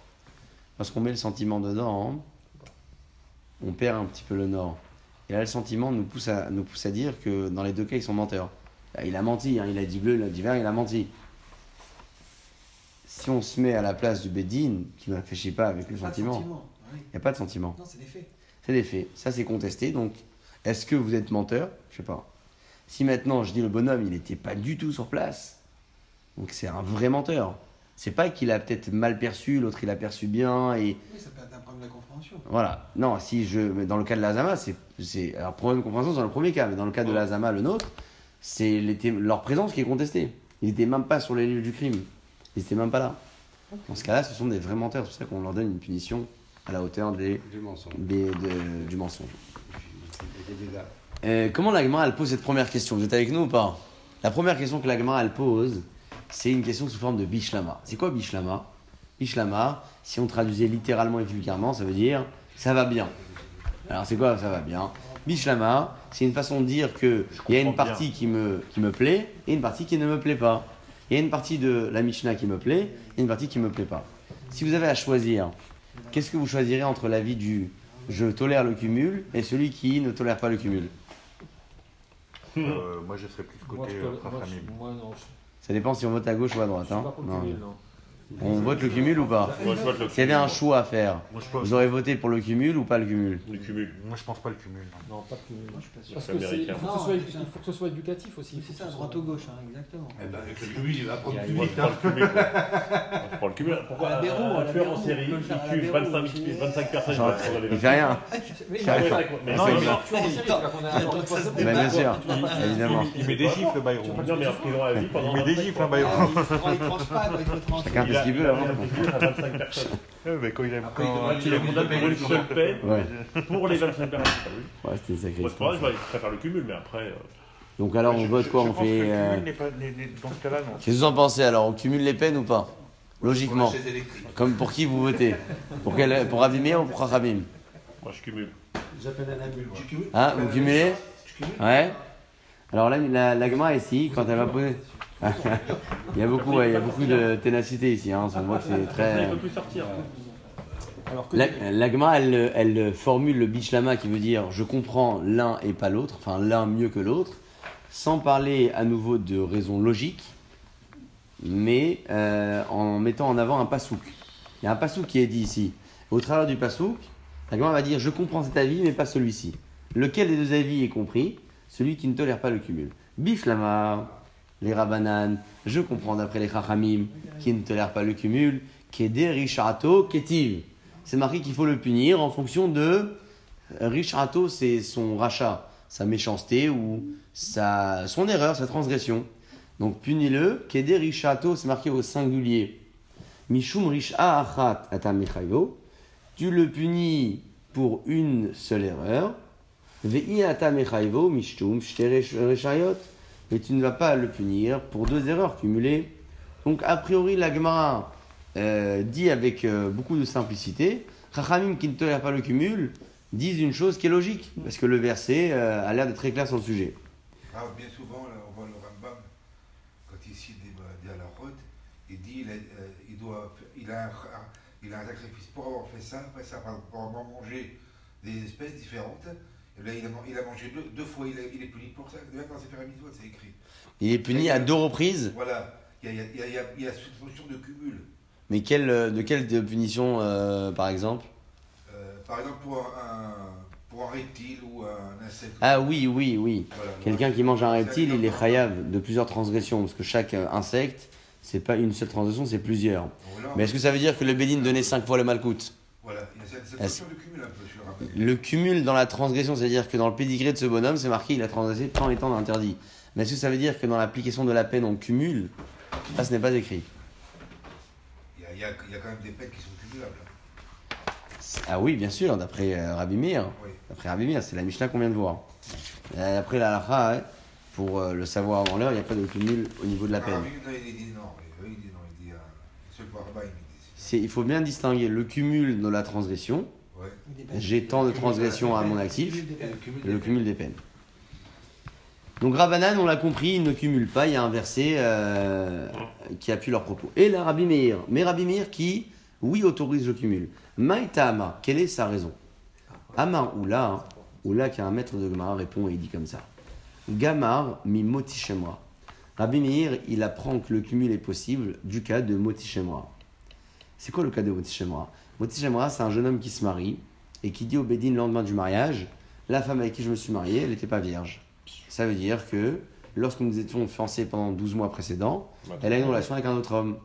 Parce qu'on met le sentiment dedans, on perd un petit peu le nord. Et là, le sentiment nous pousse à, nous pousse à dire que dans les deux cas, ils sont menteurs. Il a menti, hein, il a dit bleu, il a dit vert, il a menti. Si on se met à la place du Bedin, qui ne réfléchit pas avec le sentiment, oui. il n'y a pas de sentiment. Non, c'est des faits. C'est des faits. Ça, c'est contesté. Donc, est-ce que vous êtes menteur? Je sais pas. Si maintenant je dis le bonhomme, il n'était pas du tout sur place, donc c'est un vrai menteur. C'est pas qu'il a peut-être mal perçu, l'autre il a perçu bien, et Oui, ça peut être un problème de compréhension. voilà. Non, si je. Mais dans le cas de l'Azama, c'est. c'est- Alors, problème de compréhension, c'est dans le premier cas, mais dans le cas de l'Azama, le nôtre, c'est leur présence qui est contestée. Ils n'étaient même pas sur les lieux du crime. Ils n'étaient même pas là. Dans ce cas-là, ce sont des vrais menteurs. C'est pour ça qu'on leur donne une punition à la hauteur des, Du mensonge. des- de- du mensonge. Des dégâts. Euh, comment la Gemara, elle pose cette première question? Vous êtes avec nous ou pas? La première question que la Gemara, elle pose, c'est une question sous forme de bishlama. C'est quoi bishlama? Bishlama, si on traduisait littéralement et vulgairement, ça veut dire ça va bien. Alors c'est quoi ça va bien Bishlama, c'est une façon de dire que il y a une partie qui me, qui me plaît et une partie qui ne me plaît pas. Il y a une partie de la Mishnah qui me plaît et une partie qui ne me plaît pas. Si vous avez à choisir, qu'est-ce que vous choisirez entre l'avis du je tolère le cumul et celui qui ne tolère pas le cumul? Euh, moi, je serais plus Moi, côté je euh, moi, Rachamim. je- moi, non, je- Ça dépend si on vote à gauche ou à je droite. suis hein. pas pour le Non. cumul, non. On vote le cumul ou pas Moi, je vois le S'il y avait un choix à faire, Moi, je pense, vous aurez voté pour le cumul ou pas le cumul Le cumul. moi, je pense pas le cumul. non. Pas de cumul. Moi, je suis pas sûr. Parce C'est que c'est- il américain. faut, que ce Non, soit, c'est il faut que ce soit éducatif aussi. il faut C'est que ça, ce droite ou gauche, hein, exactement. Eh ben, avec le cumul, il va prendre Moi, plus je vite. prends hein. le cumul. quoi. Moi, je prends le cumul. Pourquoi À la Béroux, à un la tueur en Béroux, série on peut le faire à qui la tue Béroux, 25, mais- 25 personnes Genre, il fait rien. Mais mais- non, il ben, bien sûr, évidemment. Il met des gifles, le Bayrou. Non, mais en prison à vie pendant Il met des 25 gifles, fois. Bayrou. Ah, il se- il tranche pas, quoi, il faut trancher. Chacun fait ce qu'il veut. Il a hein. un cumul à 25 personnes. Mais quand il a Après, quand- il Il est condamné pour une seule pour les 25 personnes. ouais c'était une sacrée Moi, je préfère le cumul, mais après. euh, Donc alors, on Je- vote quoi On fait. euh. Qu'est-ce que vous en pensez alors On cumule les peines ou pas? Pour Logiquement. la. Comme pour qui vous votez? Pour, quel, pour ou pour Chachamim Moi, je cumule. J'appelle un Hein Vous cumulez? Ouais. Alors là, la, la Gemara ici, quand elle va poser. Il y a beaucoup, ouais, il y a beaucoup de ténacité ici. Hein. On voit que c'est Il très. peut plus sortir. Alors que La, la Gemara, elle, elle formule le bishlama qui veut dire je comprends l'un et pas l'autre, enfin l'un mieux que l'autre, sans parler à nouveau de raison logique, mais euh, en mettant en avant un pasouk. Il y a un pasouk qui est dit ici. Au travers du pasouk, la Gemara va dire je comprends cet avis, mais pas celui-ci. Lequel des deux avis est compris? Celui qui ne tolère pas le cumul. Bishlama, les Rabanan, je comprends d'après les Chachamim, qui ne tolèrent pas le cumul, Keder Rishato Ketiv. C'est marqué qu'il faut le punir en fonction de. Rishato, c'est son rachat, sa méchanceté ou sa, son erreur, sa transgression. Donc punis-le. Keder Rishato, c'est marqué au singulier. Mishum Risha Achat. Tu le punis pour une seule erreur. Ve'i Mishtum. Mais tu ne vas pas le punir pour deux erreurs cumulées. Donc, a priori, la Gemara euh, dit avec euh, beaucoup de simplicité Chachamim qui ne tolèrent pas le cumul disent une chose qui est logique, parce que le verset euh, a l'air d'être très clair sur le sujet. Ah, bien souvent, là, on voit le Rambam, quand il cite des, des halakhot, il dit il a, doit, il, a un, sacrifice pour avoir fait ça, pour avoir mangé des espèces différentes. Là, il a, man- il a mangé deux, deux fois, il, a- il est puni pour ça. Même dans c'est écrit. Il est puni à deux reprises, Voilà, il y a, il y cette notion de cumul. mais quelle, euh, de quelle punition, euh, par exemple? Euh, par exemple, pour un, pour un reptile ou un insecte. Ah oui, oui, oui. Voilà. Quelqu'un qui mange un reptile, il est chayav de plusieurs transgressions, parce que chaque insecte, c'est pas une seule transgression, c'est plusieurs. Voilà, Mais est-ce que ça veut dire que le Bédine donnait cinq fois le malcoute Voilà, il y a cette, cette notion de cumul un peu, je le rappelle. Le cumul dans la transgression, c'est-à-dire que dans le pédigré de ce bonhomme, c'est marqué il a transgressé tant et tant d'interdits. Mais est-ce que ça veut dire que dans l'application de la peine, on cumule? Ça, ce n'est pas écrit. Il y, a, il, y a, il y a quand même des peines qui sont cumulables. Ah oui, bien sûr, d'après euh, Rabbi Meir. Oui. D'après Rabbi Meir, c'est la Mishnah qu'on vient de voir. Euh, après la halakha, hein, pour euh, le savoir avant l'heure, il n'y a pas de cumul au niveau de la Ah, peine. oui, non, il dit non. oui, Il dit non. Il dit il faut bien distinguer le cumul de la transgression. Ouais. J'ai tant de transgressions à mon actif. Et le cumul des cumul des peines. Donc Rabbanan, on l'a compris, il ne cumule pas. Il y a un verset euh, qui appuie leurs propos. Et là, Rabbi Meir. Mais Rabbi Meir qui, oui, autorise le cumul. Maïta Amar, quelle est sa raison? Amar Oula, hein, Oula qui est un maître de Gemara répond et il dit comme ça. Gamar mi moti shemra. Rabbi Meir, il apprend que le cumul est possible du cas de Moti Shemra. C'est quoi le cas de Moti Shemra Moti Shemra, c'est un jeune homme qui se marie et qui dit au Bédine le lendemain du mariage La femme avec qui je me suis marié, elle n'était pas vierge. Ça veut dire que lorsque nous étions fiancés pendant 12 mois précédents, elle a une relation avec un autre homme.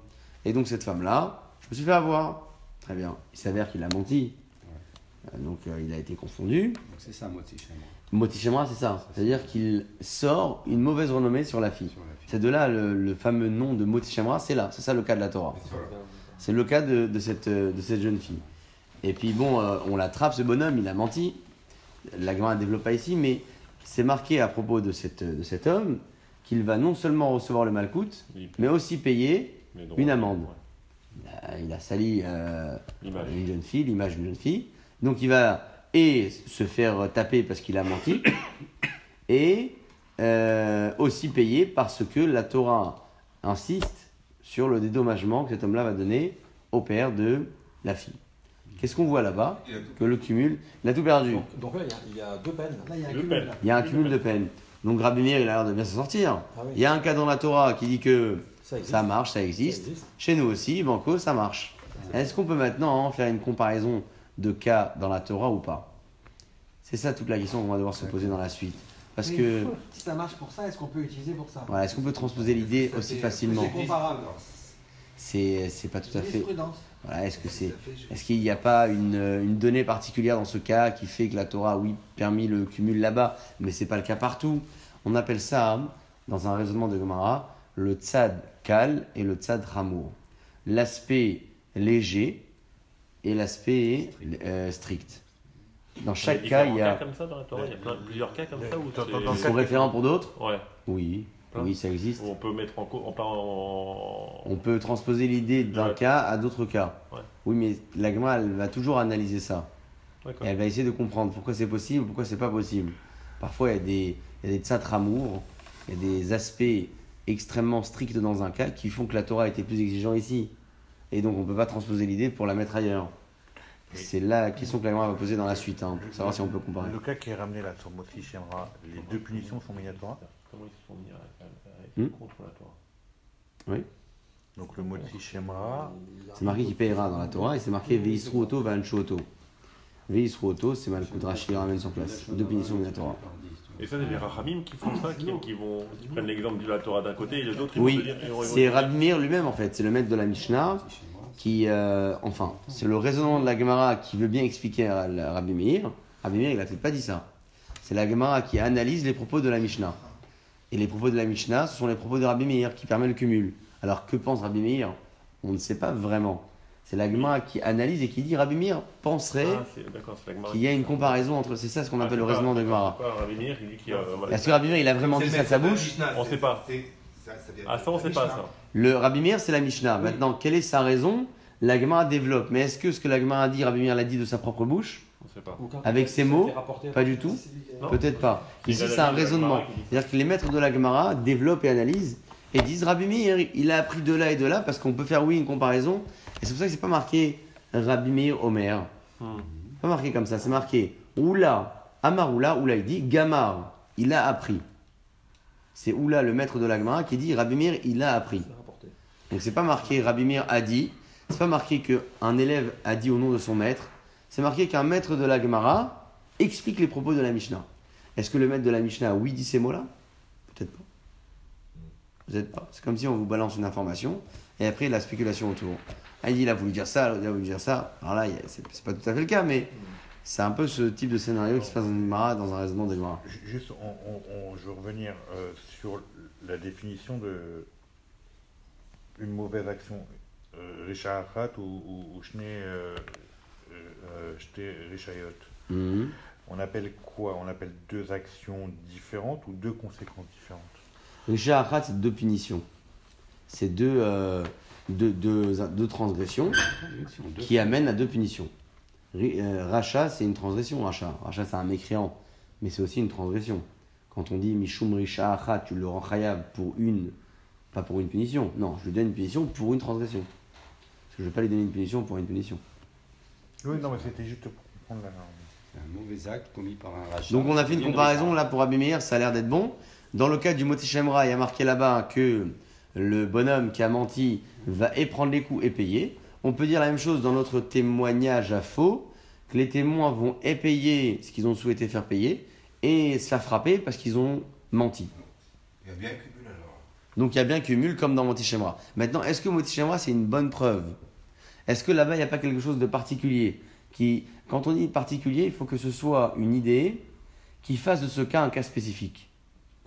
Et donc cette femme-là, je me suis fait avoir. Très bien. Il s'avère qu'il a menti. Euh, Donc euh, il a été confondu. C'est ça, Moti chez moi. Moti Shemra, c'est ça. C'est-à-dire qu'il sort une mauvaise renommée sur la fille. C'est de là le, le fameux nom de Moti Shemra, c'est là. C'est ça le cas de la Torah. C'est le cas de, de cette, de cette jeune fille. Et puis bon, euh, on l'attrape, ce bonhomme, il a menti. La développe pas ici, mais c'est marqué à propos de, cette, de cet homme qu'il va non seulement recevoir le malcoute, mais aussi payer une amende. ouais. Il a- il a sali euh, L'image. une jeune fille, l'image d'une jeune fille. Donc il va et se faire taper parce qu'il a menti, et euh, aussi payer parce que la Torah insiste sur le dédommagement que cet homme-là va donner au père de la fille. Qu'est-ce qu'on voit là-bas Que le cumul, il a tout perdu. Donc, donc là, il y a- il y, a deux peines. Là, il y a un cumul, peines. là. Il y a un cumul de peine. Donc Rabbi Meir, il a l'air de bien s'en sortir. Ah oui. Il y a un cas dans la Torah qui dit que Ça ça marche, ça Ça existe. existe. Chez nous aussi, Banco, ça marche. Est-ce qu'on peut maintenant hein, faire une comparaison de cas dans la Torah ou pas? C'est ça toute la question qu'on va devoir se poser dans la suite. Parce Mais que, Si ça marche pour ça, est-ce qu'on peut l'utiliser pour ça? Voilà, est-ce qu'on peut transposer l'idée aussi facilement C'est comparable. C'est c'est pas tout à fait. Voilà, est-ce que c'est, est-ce qu'il n'y a pas une, une donnée particulière dans ce cas qui fait que la Torah, oui, permis le cumul là-bas, mais c'est pas le cas partout? On appelle ça, hein, dans un raisonnement de Gemara, le tzad kal et le tzad ramour. L'aspect léger et l'aspect euh, strict. Dans chaque Il y cas, il y a. cas comme ça dans la Torah Il y a plein, plusieurs cas comme ça où Ils sont référents pour d'autres? Ouais. Oui, Plein. oui, ça existe. Où on peut mettre en cause. On part en. On peut transposer l'idée d'un Ouais. cas à d'autres cas. Ouais. Oui, mais la Gemara, elle va toujours analyser ça. D'accord. Et elle va essayer de comprendre pourquoi c'est possible, pourquoi c'est pas possible. Parfois, il y a des, il y a des tsatramours, il y a des aspects extrêmement stricts dans un cas qui font que la Torah était plus exigeante ici. Et donc, on ne peut pas transposer l'idée pour la mettre ailleurs. C'est la question que la va poser dans la suite, hein, pour savoir si on peut comparer. Le cas qui est ramené là sur Moti Shemra, les deux punitions sont mises à Torah. Comment ils se font venir à- à- à- Hmm. contre la Torah Donc le Moti Shemra, C'est marqué qu'il payera dans la Torah et c'est marqué Veisru Oto, Vanshu Oto. Veisru Oto, c'est Malkout Rashi ramène sur place. Deux punitions de la Torah. Et ça, c'est les Rachamim qui font ça, qui, qui vont, qui prennent l'exemple de la Torah d'un côté et les autres, ils vont Oui, vont- vont- c'est Rabbi Meir lui-même en fait, c'est le maître de la Mishnah qui, euh, enfin, c'est le raisonnement de la Gemara qui veut bien expliquer à Rabbi Meir. Rabbi Meir, il a peut-être pas dit ça. C'est la Gemara qui analyse les propos de la Mishnah. Et les propos de la Mishnah, ce sont les propos de Rabbi Meir qui permettent le cumul. Alors que pense Rabbi Meir? On ne sait pas vraiment. C'est la Gemara qui analyse et qui dit Rabbi Meir penserait Ah, qu'il y a une comparaison entre. C'est ça ce qu'on Ah, appelle le pas- raisonnement de Gemara. Est-ce que Rabbi Meir, il a vraiment dit ça de sa bouche? On sait pas. Ah, ça, on sait pas ça. Le Rabbi Meir, c'est la Mishnah. Maintenant, quelle est sa raison? La Gemara développe. Mais est-ce que ce que la Gemara dit, Rabbi Meir l'a dit de sa propre bouche? On sait pas. Avec ces ça a mots, Pas du tout. Peut-être pas. C'est Ici, c'est un raisonnement. Ça. C'est-à-dire que les maîtres de la Gemara développent et analysent et disent Rabbi Meir, il a appris de là et de là parce qu'on peut faire, oui, une comparaison. Et c'est pour ça que c'est pas marqué Rabbi Meir Omer. Hmm. Pas marqué comme ça. C'est marqué Oula, Amar Oula, Oula, il dit Gamar, il a appris. C'est Oula, le maître de la Gemara, qui dit Rabbi Meir, il a appris. Donc c'est pas marqué Rabbi Meir a dit, c'est pas marqué qu'un élève a dit au nom de son maître, c'est marqué qu'un maître de la Gemara explique les propos de la Mishnah. Est-ce que le maître de la Mishnah, oui, dit ces mots-là? Peut-être pas. Peut-être pas. C'est comme si on vous balance une information et après la spéculation autour. Ah, il dit, il a voulu dire ça, il a voulu dire ça. Alors là, a- c'est c'est pas tout à fait le cas, mais c'est un peu ce type de scénario qui se passe dans une Gemara, dans un raisonnement de Gemara. Ju- juste, on, on- on- je veux revenir euh, sur la définition de une mauvaise action. Euh, Risha Achat ou, ou. Mhm. On appelle quoi? On appelle deux actions différentes ou deux conséquences différentes? Richard Achat, c'est deux punitions. C'est deux, euh, deux, deux, deux transgressions qui amènent à deux punitions. Euh, Racha, c'est une transgression, Racha. Racha, c'est un mécréant, mais c'est aussi une transgression. Quand on dit Mishum Risha Achat, tu le rends khayab pour une, pas pour une punition. Non, je lui donne une punition pour une transgression. Parce que je ne vais pas lui donner une punition pour une punition. Oui, non, mais c'était juste pour comprendre la. C'est un mauvais acte commis par un rachat. Donc on a fait une comparaison là pour Rabbi Meir, ça a l'air d'être bon. dans le cas du Moti Shemra, il y a marqué là-bas que le bonhomme qui a menti va et prendre les coups et payer. On peut dire la même chose dans notre témoignage à faux, que les témoins vont et payer ce qu'ils ont souhaité faire payer et se faire frapper parce qu'ils ont menti. Il y a bien cumul alors. Donc il y a bien cumul comme dans Moti Shemra. Maintenant, est-ce que Moti Shemra c'est une bonne preuve? Est-ce que là-bas il n'y a pas quelque chose de particulier qui, Quand on dit particulier, il faut que ce soit une idée qui fasse de ce cas un cas spécifique?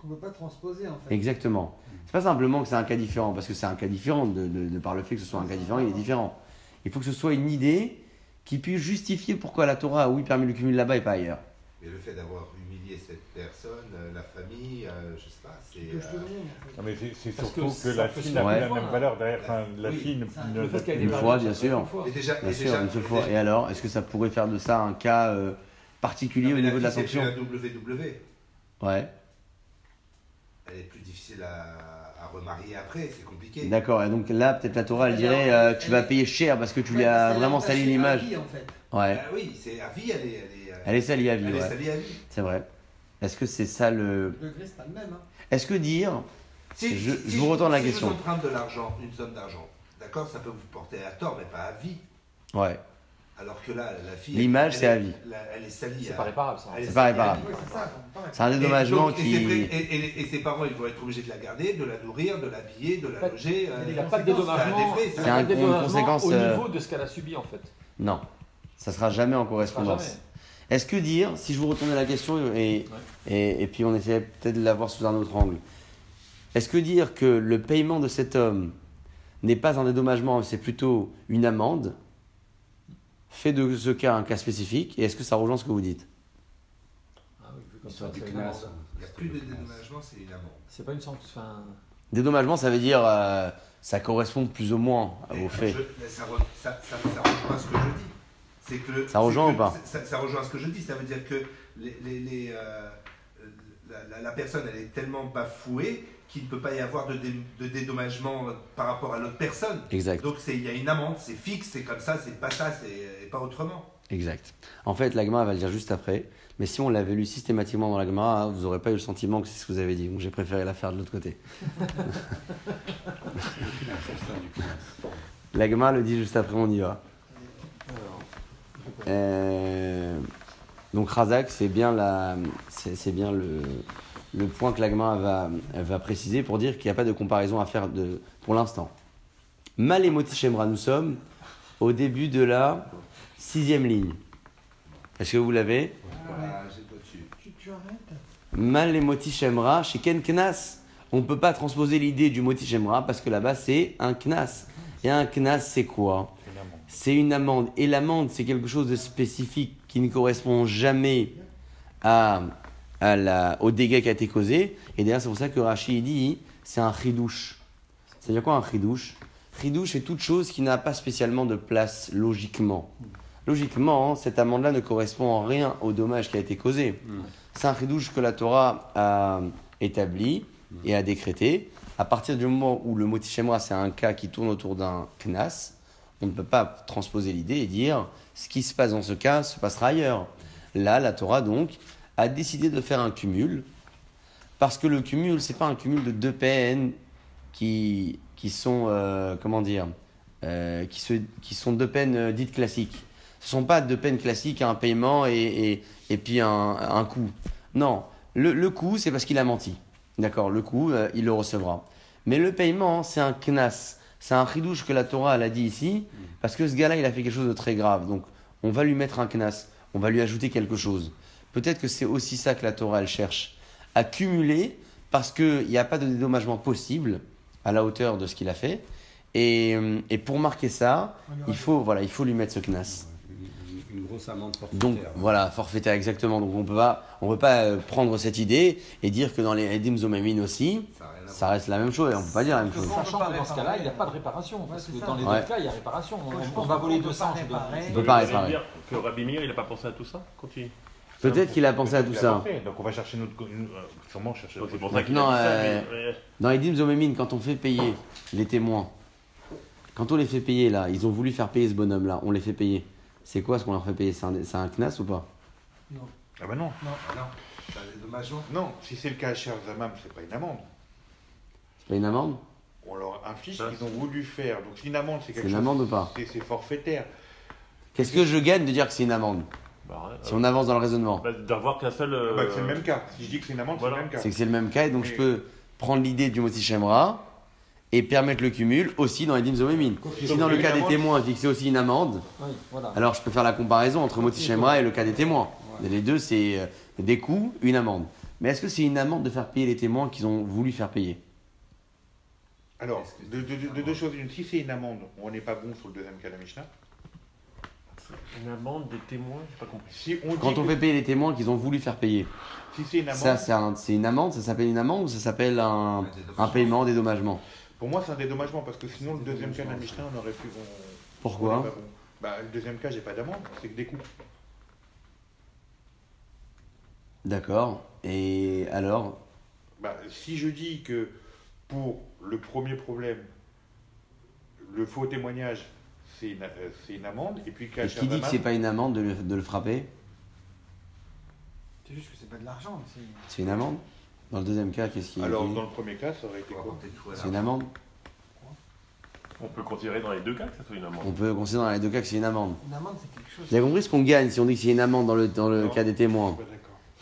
Qu'on ne peut pas transposer en fait. Exactement. C'est pas simplement que c'est un cas différent, parce que c'est un cas différent de, de- de par le fait que ce soit un cas différent, il est différent. Il faut que ce soit une idée qui puisse justifier pourquoi la Torah a oui permis le cumul là-bas et pas ailleurs. Mais le fait d'avoir humilié cette personne, euh, la famille, euh, je sais pas, c'est. Euh. Non, mais c'est- surtout que la fille n'a une la même valeur. Derrière, enfin, la Oui, fille ne, Une des fois, bien sûr. une fois. Et déjà, Bien et sûr, déjà- une seule et fois. déjà- Et alors, est-ce que ça pourrait faire de ça un cas euh, particulier Non, au niveau de la sanction la WW. Ouais. Difficile à, à remarier après, c'est compliqué. D'accord. Et donc là, peut-être la Torah, elle dirait euh, tu elle vas payer cher parce que tu Ouais, lui as vraiment sali à l'image. vie, en fait. Ouais. Ah oui, c'est à vie, elle est. Elle est, euh, Elle est salie à vie, elle est salie à vie. C'est vrai. Est-ce que c'est ça le. Le degré, c'est pas le même. Hein. Est-ce que dire. Si, Je- si- je si vous retourne la si question. je vous emprunte de l'argent, une somme d'argent, d'accord, ça peut vous porter à tort, mais pas à vie. Ouais. Alors que là, la fille. L'image, c'est est- à vie. la- Elle est salie C'est à pas réparable ça. C'est pas réparable. c'est un Et dédommagement donc, et qui. c'est vrai- Et, et- et ses parents, ils vont être obligés de la garder, de la nourrir, de l'habiller, de la Fait, loger. euh, Il n'y a pas de dédommagement. C'est a un- pas de une conséquence, au euh, niveau de ce qu'elle a subi en fait. Non. Ça sera jamais en correspondance. Est-ce que dire, si je vous retournais la question et, et, et puis on essaie peut-être de la voir sous un autre angle, est-ce que dire que le paiement de cet homme n'est pas un dédommagement, c'est plutôt une amende, fait de ce cas un cas spécifique, et est-ce que ça rejoint ce que vous dites? Ah oui, vu comme ça. Il n'y a plus de dédommagement, c'est une amende. C'est pas une sanction. Enfin, Dédommagement, ça veut dire euh, ça correspond plus ou moins aux faits. ça, re- ça, ça, ça rejoint ce que je dis. C'est que le- Ça rejoint c'est ou que- pas? ça, ça rejoint ce que je dis. Ça veut dire que les, les- les, euh, la, la- la personne, elle est tellement bafouée qu'il ne peut pas y avoir de, dé- de dédommagement euh, par rapport à l'autre personne. Exact. Donc c'est- il y a une amende, c'est fixe, c'est comme ça, c'est pas ça, c'est pas autrement. Exact. En fait, la Gemara va le dire juste après. Mais si on l'avait lu systématiquement dans la Gemara, vous n'aurez pas eu le sentiment que c'est ce que vous avez dit. Donc j'ai préféré la faire de l'autre côté. la Gemara le dit juste après, on y va. Euh, donc Razak, c'est bien, la, c'est, c'est bien le, le point que la Gemara va, va préciser pour dire qu'il n'y a pas de comparaison à faire de, pour l'instant. Mal Shemra, nous sommes au début de la sixième ligne. Est-ce que vous l'avez? Mal les Shemra, chez Ken Knas, on ne peut pas transposer l'idée du Moti Shemra parce que là-bas c'est un Knas. Et un Knas c'est quoi? C'est une amende. Et l'amende c'est quelque chose de spécifique qui ne correspond jamais à, au dégât qui a été causé. Et d'ailleurs c'est pour ça que Rachid dit c'est un chidouche. C'est-à-dire quoi un chidouche Chidouche est toute chose qui n'a pas spécialement de place logiquement. Logiquement, hein, cette amende-là ne correspond en rien au dommage qui a été causé. C'est un chidouche que la Torah a établi et a décrété. À partir du moment où le moti shemra, c'est un cas qui tourne autour d'un knas, on ne peut pas transposer l'idée et dire ce qui se passe dans ce cas se passera ailleurs. Là, la Torah, donc, a décidé de faire un cumul parce que le cumul, c'est pas un cumul de deux peines qui, qui sont, euh, comment dire, euh, qui, se, qui sont deux peines euh, dites classiques. Ce sont pas deux peines classiques, un paiement et, et, et puis un, un coup. Non, le, le coup, c'est parce qu'il a menti. D'accord, le euh, il le recevra. Mais le paiement, c'est un knas. C'est un chidouche que la Torah elle a dit ici, parce que ce gars-là, il a fait quelque chose de très grave. Donc, on va lui mettre un knas, on va lui ajouter quelque chose. Peut-être que c'est aussi ça que la Torah, elle cherche. À cumuler, parce qu'il n'y a pas de dédommagement possible à la hauteur de ce qu'il a fait. Et, euh, et pour marquer ça, il faut, voilà, il faut lui mettre ce knas. Une, une grosse amende forfaitaire. Donc voilà, forfaitaire exactement. Donc on peut pas, on peut pas euh, prendre cette idée et dire que dans les Edim Zomamin aussi, Ça reste la même chose. Et on peut pas dire la même chose. Sachant que dans ce cas-là, il n'y a pas de réparation. Parce que dans les Ouais. deux cas, il y a réparation. On, on pense va voler peut 200. pas je dois- réparer. On peut pas réparer. dire que Rabbi Meir, il n'a pas pensé à tout ça quand il... Peut-être qu'il a pensé à tout ça. Donc on va chercher notre. une- euh, Sûrement chercher C'est a Maintenant, euh, Dans les quand on fait payer les témoins, quand on les fait payer là, ils ont voulu faire payer ce bonhomme là, on les fait payer. C'est quoi ce qu'on leur fait payer? C'est un, c'est un knas ou pas? Ah bah non. Non. Ah non. C'est un dédommagement. Non, si c'est le cas à Cher Zamam, c'est pas une amende. C'est pas une amende? On leur inflige ce qu'ils ont voulu faire. Donc c'est une amende, c'est C'est quelque une chose. amende ou pas? C'est- C'est forfaitaire. Qu'est-ce que je gagne de dire que c'est une amende? Bah, Si euh, on avance dans le raisonnement. bah, D'avoir qu'un seul. euh, Bah, c'est le même cas. Si je dis que c'est une amende, voilà. c'est le même cas. C'est que c'est le même cas et donc je peux prendre l'idée du Moti Shemra et permettre le cumul aussi dans les dîmes Zomémines. Si dans le cas des témoins, fixer aussi une amende, Oui, voilà. alors je peux faire la comparaison entre Moti Shemra et le cas des témoins. Les deux, c'est euh, des coûts, une amende. Mais est-ce que c'est une amende de faire payer les témoins qu'ils ont voulu faire payer? Alors, de, de- de- de deux choses. Une, si c'est une amende, on n'est pas bon sur le deuxième cas de la Mishnah. Une amende des témoins, j'ai pas compris. Si on Quand on que- fait payer les témoins qu'ils ont voulu faire payer, si c'est une amende, ça c'est un- c'est une amende, ça s'appelle une amende ou ça s'appelle un, un paiement, dédommagement? Pour moi, c'est un dédommagement parce que sinon, le deuxième cas de la Mishnah, on aurait pu. on- on Pourquoi pas. Bah, le deuxième cas, j'ai pas d'amende, c'est que des coûts. D'accord. Et alors? Bah, si je dis que pour le premier problème, le faux témoignage, c'est une, c'est une amende, et puis et qu'à qui dit que c'est pas une amende de le, de le frapper C'est juste que c'est pas de l'argent. c'est- C'est une amende Dans le deuxième cas, qu'est-ce qui est Alors, dans le premier cas, ça aurait été quoi C'est une amende On peut considérer dans les deux cas que ça soit une amende. On peut considérer dans les deux cas que c'est une amende. Une amende, c'est quelque chose. Vous avez compris ce qu'on gagne si on dit que c'est une amende dans le, dans le Non. cas des témoins.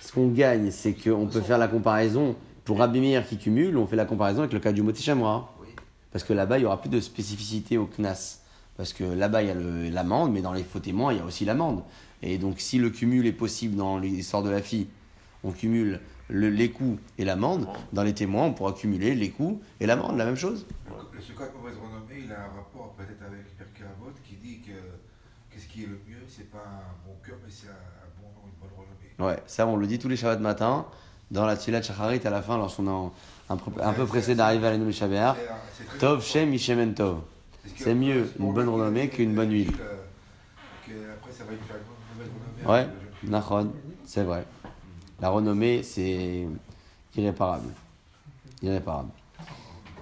Ce qu'on gagne, c'est qu'on peut faire la comparaison. Pour Rabbi Meir qui cumule, on fait la comparaison avec le cas du Moti Shamra. Oui. Parce que là-bas, il n'y aura plus de spécificité au CNAS. Parce que là-bas, il y a l'amende, mais dans les faux témoins, il y a aussi l'amende. Et donc, si le cumul est possible dans l'histoire de la fille, on cumule le- les coûts et l'amende. Dans les témoins, on pourra cumuler les coûts et l'amende, la même chose. Le, le Sukkot mauvaise renommée, il a un rapport peut-être avec Pirkei Avot qui dit que qu'est-ce qui est le mieux, c'est pas un bon cœur, mais c'est un, bon nom, une bonne renommée. Ouais, ça, on le dit tous les Shabbats matin. Dans la Tfilat Shacharit, à la fin, lorsqu'on est un, peu- un peu pressé d'arriver à l'Enoum Shabbat. Tov. Shem, Ishem, Tov. C'est mieux une bonne renommée qu'une bonne huile. que après, ça va lui faire une mauvaise renommée. Ouais. Nachon, c'est vrai. La renommée, c'est irréparable. Irréparable.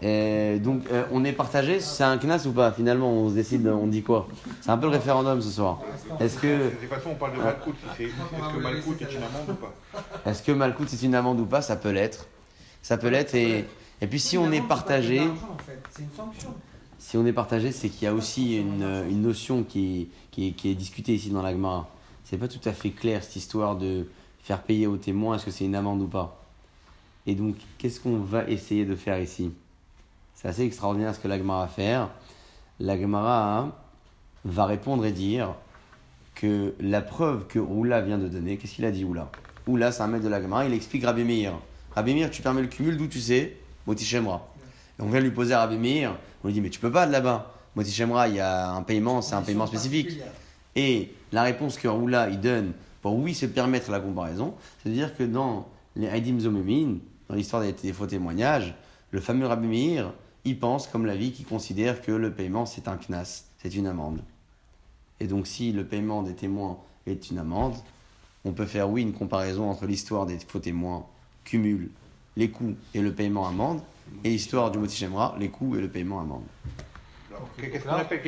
Et donc, euh, on est partagé, c'est un knas ou pas Finalement, on se décide, on dit quoi? C'est un peu le référendum ce soir. Est-ce que, De toute façon, on parle de Malkout. Est-ce que Malkout est une amende ou pas? Est-ce que Malkout c'est une amende ou pas? Ça peut l'être. Ça peut l'être. Et, et puis, si on est partagé. C'est une sanction. Si on est partagé, c'est qu'il y a aussi une, une notion qui, qui, est- discutée ici dans la Gemara. C'est pas tout à fait clair cette histoire de faire payer aux témoins, est-ce que c'est une amende ou pas Et donc, qu'est-ce qu'on va essayer de faire ici? C'est assez extraordinaire ce que la Gemara va faire. La Gemara hein, va répondre et dire que la preuve que Oula vient de donner, qu'est-ce qu'il a dit Oula? Oula, c'est un maître de la Gemara, il explique Rabbi Meir. Rabbi Meir, tu permets le cumul d'où tu sais? Moti Shemra. Et on vient lui poser à Rabbi Meir, on lui dit mais tu peux pas de là-bas. Moti Shemra, il y a un paiement, c'est un paiement spécifique. Et la réponse que Roula il donne pour oui se permettre la comparaison, c'est-à-dire que dans les Haïdim Zomemin, dans l'histoire des, des faux témoignages, le fameux Rabbi Meir, il pense comme la vie qui considère que le paiement c'est un knas, c'est une amende. Et donc si le paiement des témoins est une amende, on peut faire oui une comparaison entre l'histoire des faux témoins cumule les coûts et le paiement amende, et l'histoire du Moti les coûts et le paiement amende. Alors, Qu'est-ce qu'on appelle,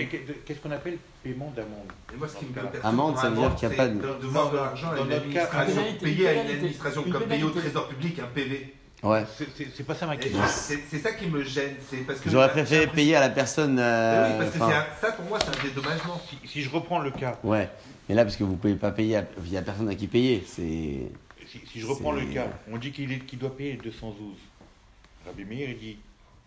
qu'est-ce qu'on appelle paiement d'amende Amende, ça veut dire qu'il y a pas de- de devoir de l'argent à Dans une notre cas, administration, à une administration comme payer au trésor public un PV. Ouais. C'est- pas ça ma question. C'est ça qui me gêne. c'est parce que J'aurais préféré payer à la personne. Euh, Oui, parce que un- ça pour moi c'est un dédommagement. Si, si je reprends le cas, Ouais, mais là, parce que vous pouvez pas payer, à- il y a personne à qui payer. C'est. si, si je reprends le cas, on dit qu'il est- qu'il doit payer 212. Rabbi Meir, il dit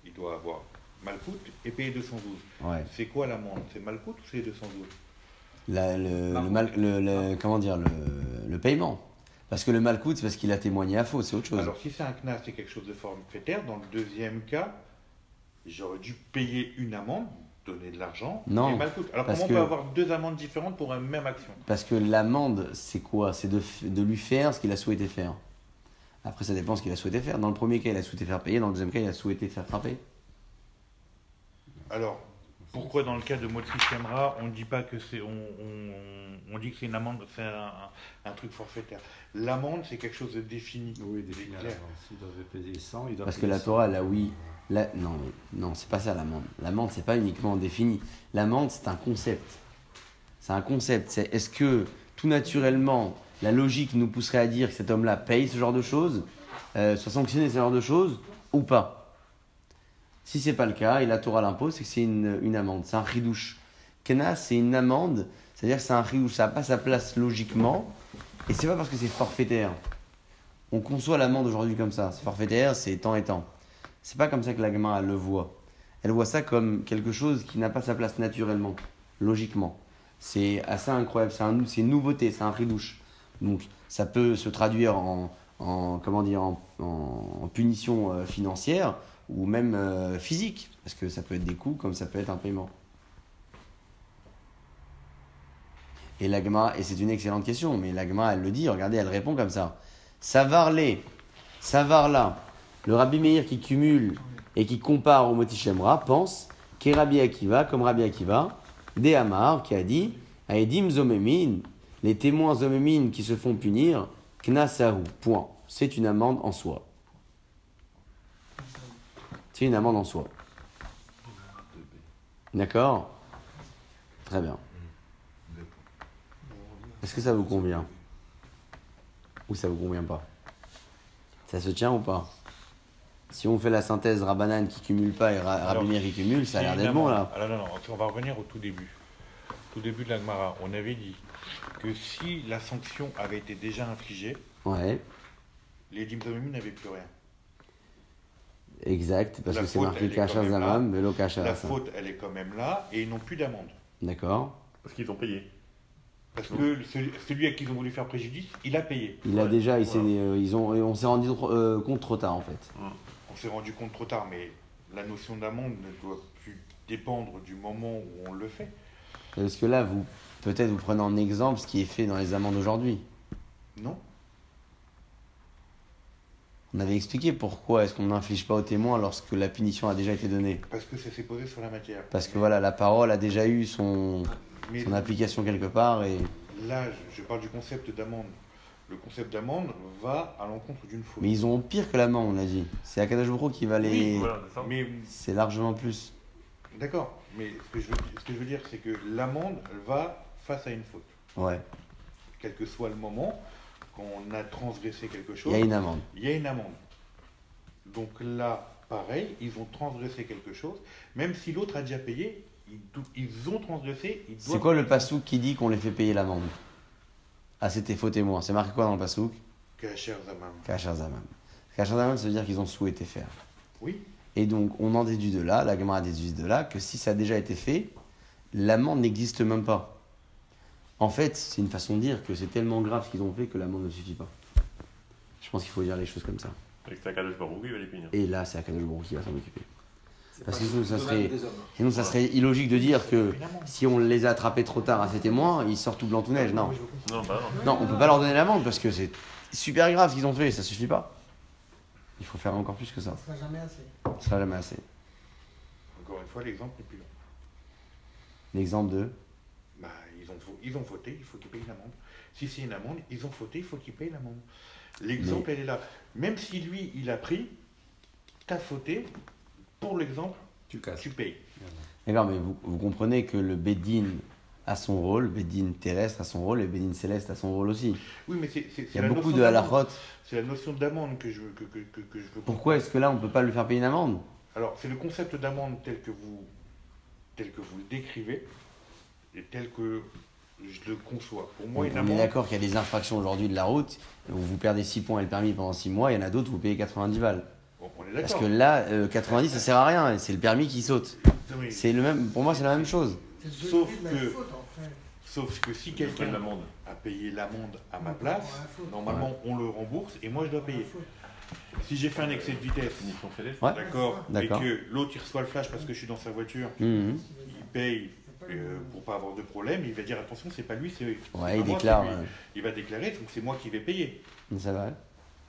il doit avoir Malkout et payer 212. Ouais. C'est quoi l'amende C'est Malkout ou c'est 212 La- le, le mal, le, le- comment dire, le, le paiement. Parce que le mal coûte, c'est parce qu'il a témoigné à faux, c'est autre chose. Alors si c'est un CNAS, c'est quelque chose de forfaitaire. Dans le deuxième cas, j'aurais dû payer une amende, donner de l'argent Non, et Malkout. Alors parce comment que- on peut avoir deux amendes différentes pour une même action? Parce que l'amende, c'est quoi? C'est de, de lui faire ce qu'il a souhaité faire. Après, ça dépend ce qu'il a souhaité faire. Dans le premier cas, il a souhaité faire payer. Dans le deuxième cas, il a souhaité faire frapper. Alors, pourquoi dans le cas de Motri Shemra, on ne dit pas que c'est. On, on- on dit que c'est une amende, c'est un, un truc forfaitaire? L'amende, c'est quelque chose de défini. Oui, défini à clair. l'avance. Il devait payer 100, il doit Parce que la 100. Torah, là, oui. Là, non, non, c'est pas ça l'amende. L'amende, c'est pas uniquement défini. L'amende, c'est un concept. C'est un concept. C'est est-ce que tout naturellement, la logique nous pousserait à dire que cet homme-là paye ce genre de choses, euh, soit sanctionné ce genre de choses, ou pas. Si c'est pas le cas, et la Torah c'est que c'est une, une amende, c'est un ridouche. Kena, c'est une amende, c'est-à-dire que c'est un ridouche, ça n'a pas sa place logiquement, et c'est pas parce que c'est forfaitaire. On conçoit l'amende aujourd'hui comme ça, c'est forfaitaire, c'est temps et temps. C'est pas comme ça que la gamin elle le voit. Elle voit ça comme quelque chose qui n'a pas sa place naturellement, logiquement. C'est assez incroyable, c'est une nouveauté, c'est un ridouche. Donc ça peut se traduire en, en- comment dire, en, punition euh, financière ou même euh, physique, parce que ça peut être des coûts comme ça peut être un paiement. Et l'agma, et c'est une excellente question, mais l'agma, elle le dit, regardez, elle répond comme ça. Savarlé, Savarla, le Rabbi Meir qui cumule et qui compare au Moti Shemra pense qu'est Rabbi Akiva, comme Rabbi Akiva, des Amar, qui a dit Aedim Zomemin, les témoins Zomemin qui se font punir, Knasahu, point. C'est une amende en soi. C'est une amende en soi. D'accord? Très bien. Est-ce que ça vous convient? Ou ça vous convient pas? Ça se tient ou pas? Si on fait la synthèse Rabanan qui cumule pas et Ra- Alors, Rabbi Meir qui cumule, ça a l'air d'être bon là. Alors non, non, on va revenir au tout début. Tout début de la Gemara, on avait dit que si la sanction avait été déjà infligée, Ouais, les dimdomim n'avaient plus rien. exact, parce La que c'est marqué là. Zamam, Velo Kasha La faute, elle est quand même là, et ils n'ont plus d'amende. D'accord Parce qu'ils ont payé. Parce que celui, celui à qui ils ont voulu faire préjudice, il a payé. Il a Ouais, déjà, il s'est- voilà. euh, ils ont, on s'est rendu euh, compte trop tard en fait. On s'est rendu compte trop tard, mais la notion d'amende ne doit plus dépendre du moment où on le fait. Parce que là, vous, peut-être vous prenez en exemple ce qui est fait dans les amendes aujourd'hui. Non On avait expliqué pourquoi est-ce qu'on n'inflige pas aux témoins lorsque la punition a déjà été donnée. Parce que ça s'est posé sur la matière. Parce que voilà, la parole a déjà eu son, Mais son application quelque part et. là, je, parle du concept d'amende. Le concept d'amende va à l'encontre d'une faute. Mais ils ont pire que l'amende, on l'a dit. C'est Akadash qui va les. Oui, Voilà, C'est largement plus. d'accord. Mais ce que je veux, ce que je veux dire, c'est que l'amende elle va face à une faute. Ouais, Quel que soit le moment, quand on a transgressé quelque il chose, y a une amende. il y a une amende. Donc là, pareil, ils ont transgressé quelque chose. Même si l'autre a déjà payé, ils, ils ont transgressé. ils C'est quoi le payer. pasouk qui dit qu'on les fait payer l'amende? Ah, c'était faux témoin. C'est marqué quoi dans le pasouk Kacher Zamam. Kachar Zamam. Kachar Zamam, ça veut dire qu'ils ont souhaité faire. Oui, Et donc, on en déduit de là, la Gemara déduit de là, que si ça a déjà été fait, l'amende n'existe même pas. En fait, c'est une façon de dire que c'est tellement grave ce qu'ils ont fait que l'amende ne suffit pas. Je pense qu'il faut dire les choses comme ça. Baruch Hu, il va les punir. Et là, c'est Akadosh Baruch qui va s'en occuper. C'est Parce que sinon, ça serait-. Sinon, ça serait illogique de dire que si on les a attrapés trop tard à ces témoins, ils sortent tout blanc tout neige. Non, Non, bah non. non, on peut pas leur donner l'amende parce que c'est super grave ce qu'ils ont fait, ça suffit pas. Il faut faire encore plus que ça. Ça sera jamais assez. Ce sera jamais assez. Encore une fois, l'exemple n'est plus là. L'exemple de. Bah, ils, ont, ils ont fauté, il faut qu'ils payent une amende. Si c'est une amende, ils ont fauté, il faut qu'ils payent l'amende. L'exemple, elle est là. Même si lui, il a pris, t'as fauté, pour l'exemple, Tu casses. tu payes. D'accord, mais vous, vous comprenez que le Bédine a son rôle, le Bédine terrestre a son rôle et Bédine céleste a son rôle aussi. Oui, mais c'est c'est- Il c'est y a la beaucoup de halachot. C'est la notion d'amende que je veux que, que, que, que je veux Pourquoi est-ce que là on peut pas lui faire payer une amende? Alors, c'est le concept d'amende tel que vous tel que vous le décrivez et tel que je le conçois. Pour moi, On est d'accord qu'il y a des infractions aujourd'hui de la route où vous perdez 6 points et le permis pendant 6 mois, il y en a d'autres où vous payez 90 balles. bon, on est Parce que là, euh, 90 ça sert à rien, c'est le permis qui saute. C'est le même, pour moi c'est la même chose. Sauf que- faute, en fait. Sauf que si quelqu'un a payé l'amende à ma On place, normalement on le rembourse et moi je dois payer. Si j'ai fait un excès de vitesse. Ouais. d'accord, et que l'autre il reçoit le flash parce que je suis dans sa voiture, Mhm. il paye euh, pour pas avoir de problème, il va dire attention, c'est pas lui, c'est Ouais, pas il moi, déclare. euh, Il va déclarer, donc c'est moi qui vais payer. Ça va,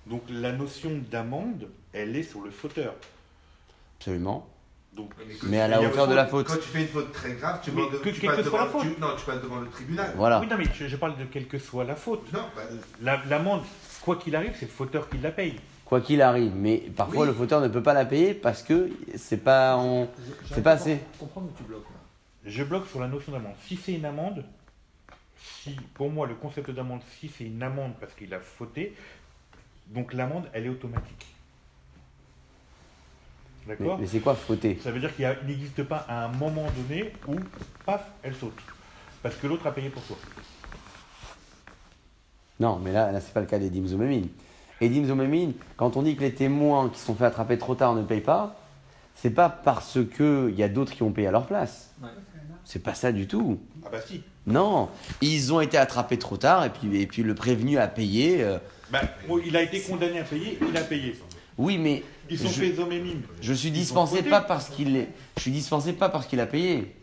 Donc la notion d'amende, elle est sur le fauteur. absolument. Donc Mais à la hauteur de la faute. Quand tu fais une faute très grave, tu, Mais demandes- que- tu quelle passes que soit la devant, faute. tu- non, tu passes devant le tribunal. Voilà. oui, non mais je, je parle de quelle que soit la faute. Non, bah, La- L'amende, quoi qu'il arrive, c'est le fauteur qui la paye. Quoi qu'il arrive, mais parfois Oui. le fauteur ne peut pas la payer parce que c'est pas en. C'est pas assez. à Comprendre où tu bloques là. Je bloque sur la notion d'amende. Si c'est une amende, si, pour moi, le concept d'amende, si c'est une amende parce qu'il a fauté, donc l'amende, elle est automatique. Mais, D'accord mais c'est quoi fauter? Ça veut dire qu'il n'existe pas un moment donné où, paf, elle saute. Parce que l'autre a payé pour toi. Non, mais là, là c'est pas le cas des Dim Zomémine. Et Dim Zomémine, quand on dit que les témoins qui se sont fait attraper trop tard ne payent pas, c'est pas parce qu'il y a d'autres qui ont payé à leur place. C'est pas ça du tout. Ah bah si. Non, ils ont été attrapés trop tard et puis, et puis le prévenu a payé. euh, Bah, il a été condamné à payer, il a payé. Oui, mais Ils sont Je- faits hommes et mimes. je suis dispensé pas parce qu'il est. Je suis dispensé pas parce qu'il a payé.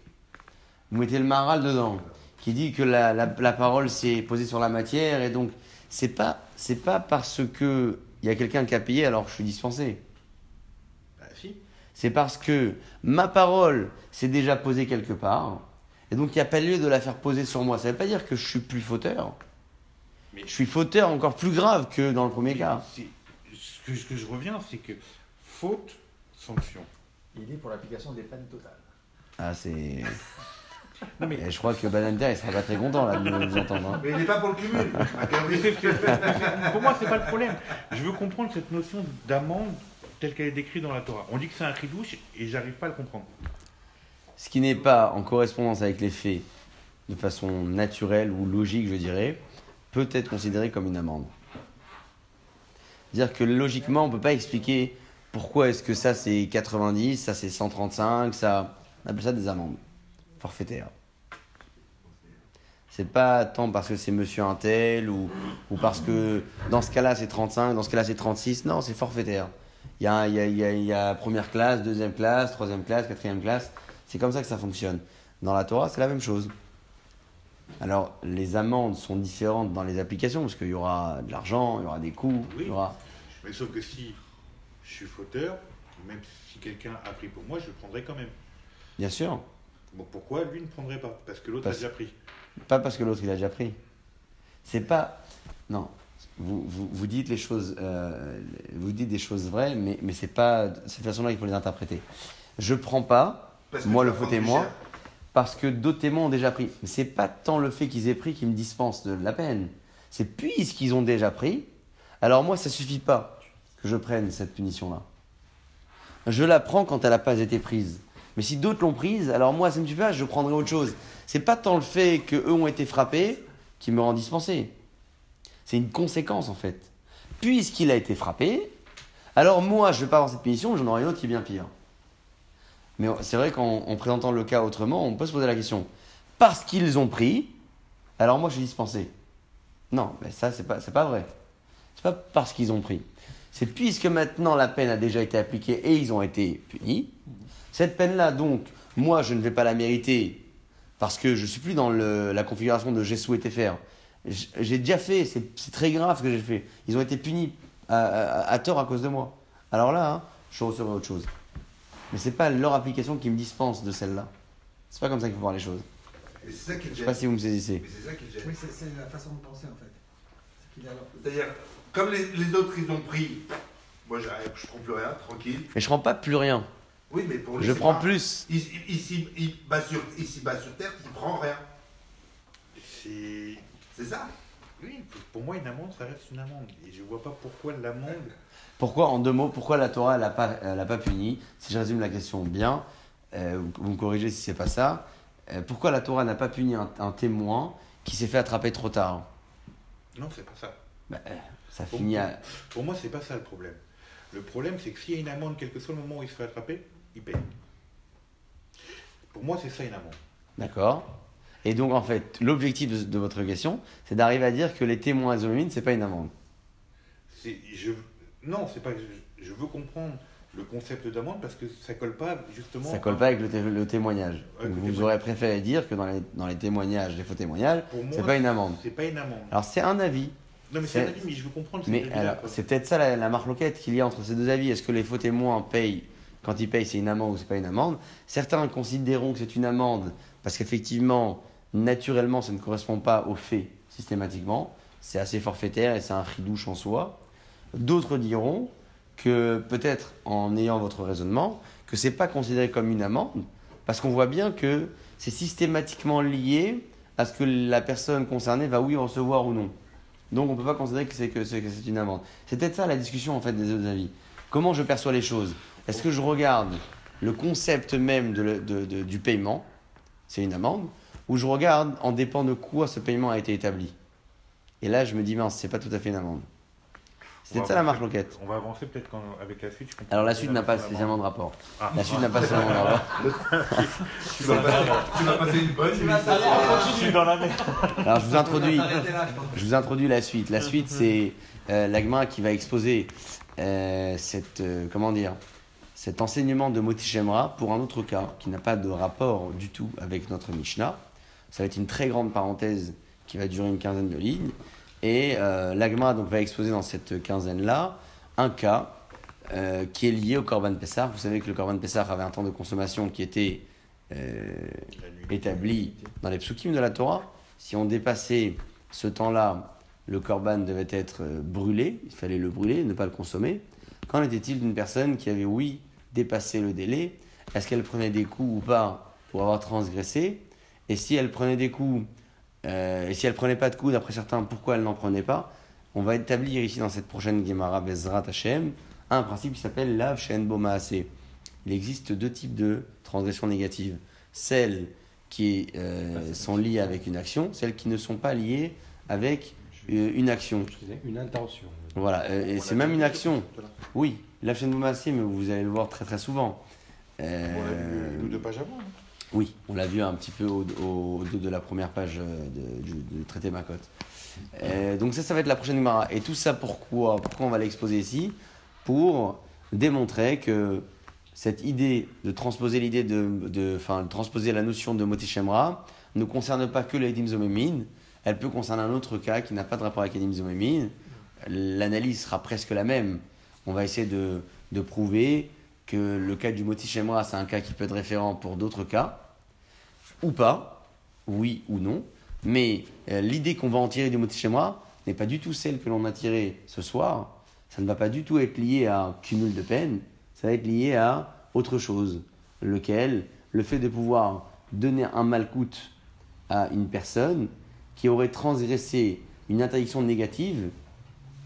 Vous mettez le maral dedans, qui dit que la, la, la parole s'est posée sur la matière et donc c'est pas c'est pas parce que il y a quelqu'un qui a payé alors que je suis dispensé. Bah si. C'est parce que ma parole s'est déjà posée quelque part et donc il n'y a pas lieu de la faire poser sur moi. Ça ne veut pas dire que je suis plus fauteur. Mais- Je suis fauteur encore plus grave que dans le premier cas. C'est- Ce que, ce que je reviens, c'est que faute, sanction. Il est pour l'application des peines totales. Ah c'est. Non mais Et je crois que Bananter il sera pas très content là de nous entendre. hein. Mais il n'est pas pour le cumul. Pour moi, c'est pas le problème. Je veux comprendre cette notion d'amende telle qu'elle est décrite dans la Torah. On dit que c'est un ridouche et j'arrive pas à le comprendre. Ce qui n'est pas en correspondance avec les faits de façon naturelle ou logique, je dirais, peut être considéré comme une amende. Dire que logiquement, on ne peut pas expliquer pourquoi est-ce que ça c'est 90, ça c'est 135, ça. On appelle ça des amendes forfaitaires. C'est pas tant parce que c'est monsieur un tel ou, ou parce que dans ce cas-là c'est 35, dans ce cas-là c'est 36. Non, c'est forfaitaire. Il y, a, y a, y y a première classe, deuxième classe, troisième classe, quatrième classe. C'est comme ça que ça fonctionne. Dans la Torah, c'est la même chose. Alors, les amendes sont différentes dans les applications parce qu'il y aura de l'argent, il y aura des coûts, il y Oui. aura. Mais sauf que si je suis fauteur, même si quelqu'un a pris pour moi, je le prendrai quand même. Bien sûr. Bon, pourquoi lui ne prendrait pas? Parce que l'autre Parce- a déjà pris. Pas parce que l'autre il a déjà pris. C'est pas. Non. Vous, vous, vous dites les choses, euh, vous dites des choses vraies, mais, mais c'est pas de cette façon-là qu'il faut les interpréter. Je prends pas Parce Moi, le plus témoin. cher. Parce que d'autres témoins ont déjà pris. Mais c'est pas tant le fait qu'ils aient pris qui me dispense de la peine. C'est puisqu'ils ont déjà pris, alors moi ça suffit pas que je prenne cette punition-là. Je la prends quand elle n'a pas été prise. Mais si d'autres l'ont prise, alors moi ça ne me suffit pas, je prendrai autre chose. C'est pas tant le fait qu'eux ont été frappés qui me rend dispensé. C'est une conséquence en fait. Puisqu'il a été frappé, alors moi je vais pas avoir cette punition, j'en aurai une autre qui est bien pire. Mais c'est vrai qu'en en présentant le cas autrement, on peut se poser la question. Parce qu'ils ont pris, alors moi je suis dispensé. Non, mais ça c'est pas, pas vrai. C'est pas parce qu'ils ont pris. C'est puisque maintenant la peine a déjà été appliquée et ils ont été punis. Cette peine-là, donc, moi je ne vais pas la mériter parce que je suis plus dans le- la configuration de j'ai souhaité faire. J'ai déjà fait, c'est très grave ce que j'ai fait. Ils ont été punis à tort à cause de moi. Alors là, hein, je recevrai autre chose. Mais c'est pas leur application qui me dispense de celle-là. C'est pas comme ça qu'il faut voir les choses. Et c'est ça qui le Je sais gêne. pas si vous me saisissez. Mais c'est ça qui le gêne. Oui, c'est la façon de penser en fait. Qu'il C'est-à-dire, comme les, les autres, ils ont pris, moi j'arrive, je prends plus rien, tranquille. Mais je prends pas plus rien. Oui, mais pour lui, Je prends pas- plus. Il, il, bat sur, il s'y bat sur terre, il prend rien. C'est. C'est ça Oui, pour moi, une amende, ça reste une amende. Et je vois pas pourquoi l'amende. Pourquoi, en deux mots, pourquoi la Torah elle a pas, elle a pas puni Si je résume la question bien, euh, vous, me corrigez si c'est pas ça. Euh, pourquoi la Torah n'a pas puni un, un témoin qui s'est fait attraper trop tard Non, c'est pas ça. Bah, euh, Ça finit à. Pour moi, c'est pas ça le problème. Le problème, c'est que s'il y a une amende, quel que soit le moment où il se fait attraper, il paye. Pour moi, c'est ça une amende. D'accord Et donc, en fait, l'objectif de, de votre question, c'est d'arriver à dire que les témoins exomines, c'est pas une amende. Je... Non, c'est pas. que Je, je veux comprendre le concept d'amende parce que ça colle pas justement. Ça colle pas avec le, té- le témoignage. Avec Donc, le vous témoignage. aurez préféré dire que dans les, dans les témoignages, les faux témoignages, c'est pas une amende. C'est pas une amende. Alors, c'est un avis. non, mais c'est- un avis, mais je veux comprendre. Mais c'est peut-être ça la, la marloquette qu'il y a entre ces deux avis. Est-ce que les faux témoins payent quand ils payent, c'est une amende ou c'est pas une amende? Certains considéreront que c'est une amende parce qu'effectivement, naturellement, ça ne correspond pas aux faits systématiquement. C'est assez forfaitaire et c'est un ridouche en soi. D'autres diront que peut-être en ayant votre raisonnement, que c'est pas considéré comme une amende parce qu'on voit bien que c'est systématiquement lié à ce que la personne concernée va oui recevoir ou non. Donc on ne peut pas considérer que c'est que une amende. C'est peut-être ça la discussion en fait des autres avis. Comment je perçois les choses? Est-ce que je regarde le concept même du paiement, c'est une amende, ou je regarde en dépend de quoi ce paiement a été établi? Et là je me dis mince, c'est pas tout à fait une amende. C'est On peut-être va ça la marque loquette. On va avancer peut-être avec la suite. je Alors la pas suite n'a pas la spécialement de rapport. Ah. La suite n'a pas spécialement de rapport. Tu vas passer, une bonne. Je suis dans la merde. Alors je vous introduis. Je vous introduis la suite. La suite, c'est euh, l'agma qui va exposer euh, cette, euh, comment dire, cet enseignement de Moti Shemra pour un autre cas qui n'a pas de rapport du tout avec notre Mishnah. Ça va être une très grande parenthèse qui va durer une quinzaine de lignes. Et euh, l'agma donc, va exposer dans cette quinzaine-là un cas euh, qui est lié au Korban Pessah. Vous savez que le Korban Pessah avait un temps de consommation qui était euh, établi dans les psukim de la Torah. Si on dépassait ce temps-là, le korban devait être euh, brûlé, il fallait le brûler, ne pas le consommer. Qu'en était-il d'une personne qui avait, oui, dépassé le délai? Est-ce qu'elle prenait des coups ou pas pour avoir transgressé? Et si elle prenait des coups, euh, et si elle prenait pas de coups, d'après certains, pourquoi elle n'en prenait pas? On va établir ici dans cette prochaine Gemara Bezrat Hashem un principe qui s'appelle Lav Shen Bo Maaseh. Il existe deux types de transgressions négatives. Celles qui euh, sont liées avec une action, celles qui ne sont pas liées avec euh, une action. Une intention. Voilà, et c'est même une action. Oui, la chaîne Boumassé, mais vous allez le voir très très souvent. On l'a deux pages avant. hein. Oui, on l'a vu un petit peu au, dos de la première page euh, de- du, traité Makot. Euh, donc ça, ça va être la prochaine Gemara. Et tout ça, pourquoi Pourquoi on va l'exposer ici? Pour démontrer que cette idée de transposer l'idée de, enfin, transposer la notion de Moti Shemra ne concerne pas que les Edim Zomemin, elle peut concerner un autre cas qui n'a pas de rapport avec Edim Zomemin. L'analyse sera presque la même. On va essayer de, de prouver que le cas du Moti Shemra, c'est un cas qui peut être référent pour d'autres cas, ou pas, oui ou non. Mais euh, l'idée qu'on va en tirer du Moti Shemra n'est pas du tout celle que l'on a tirée ce soir. Ça ne va pas du tout être lié à cumul de peine, ça va être lié à autre chose. Lequel, le fait de pouvoir donner un malcoute à une personne qui aurait transgressé une interdiction négative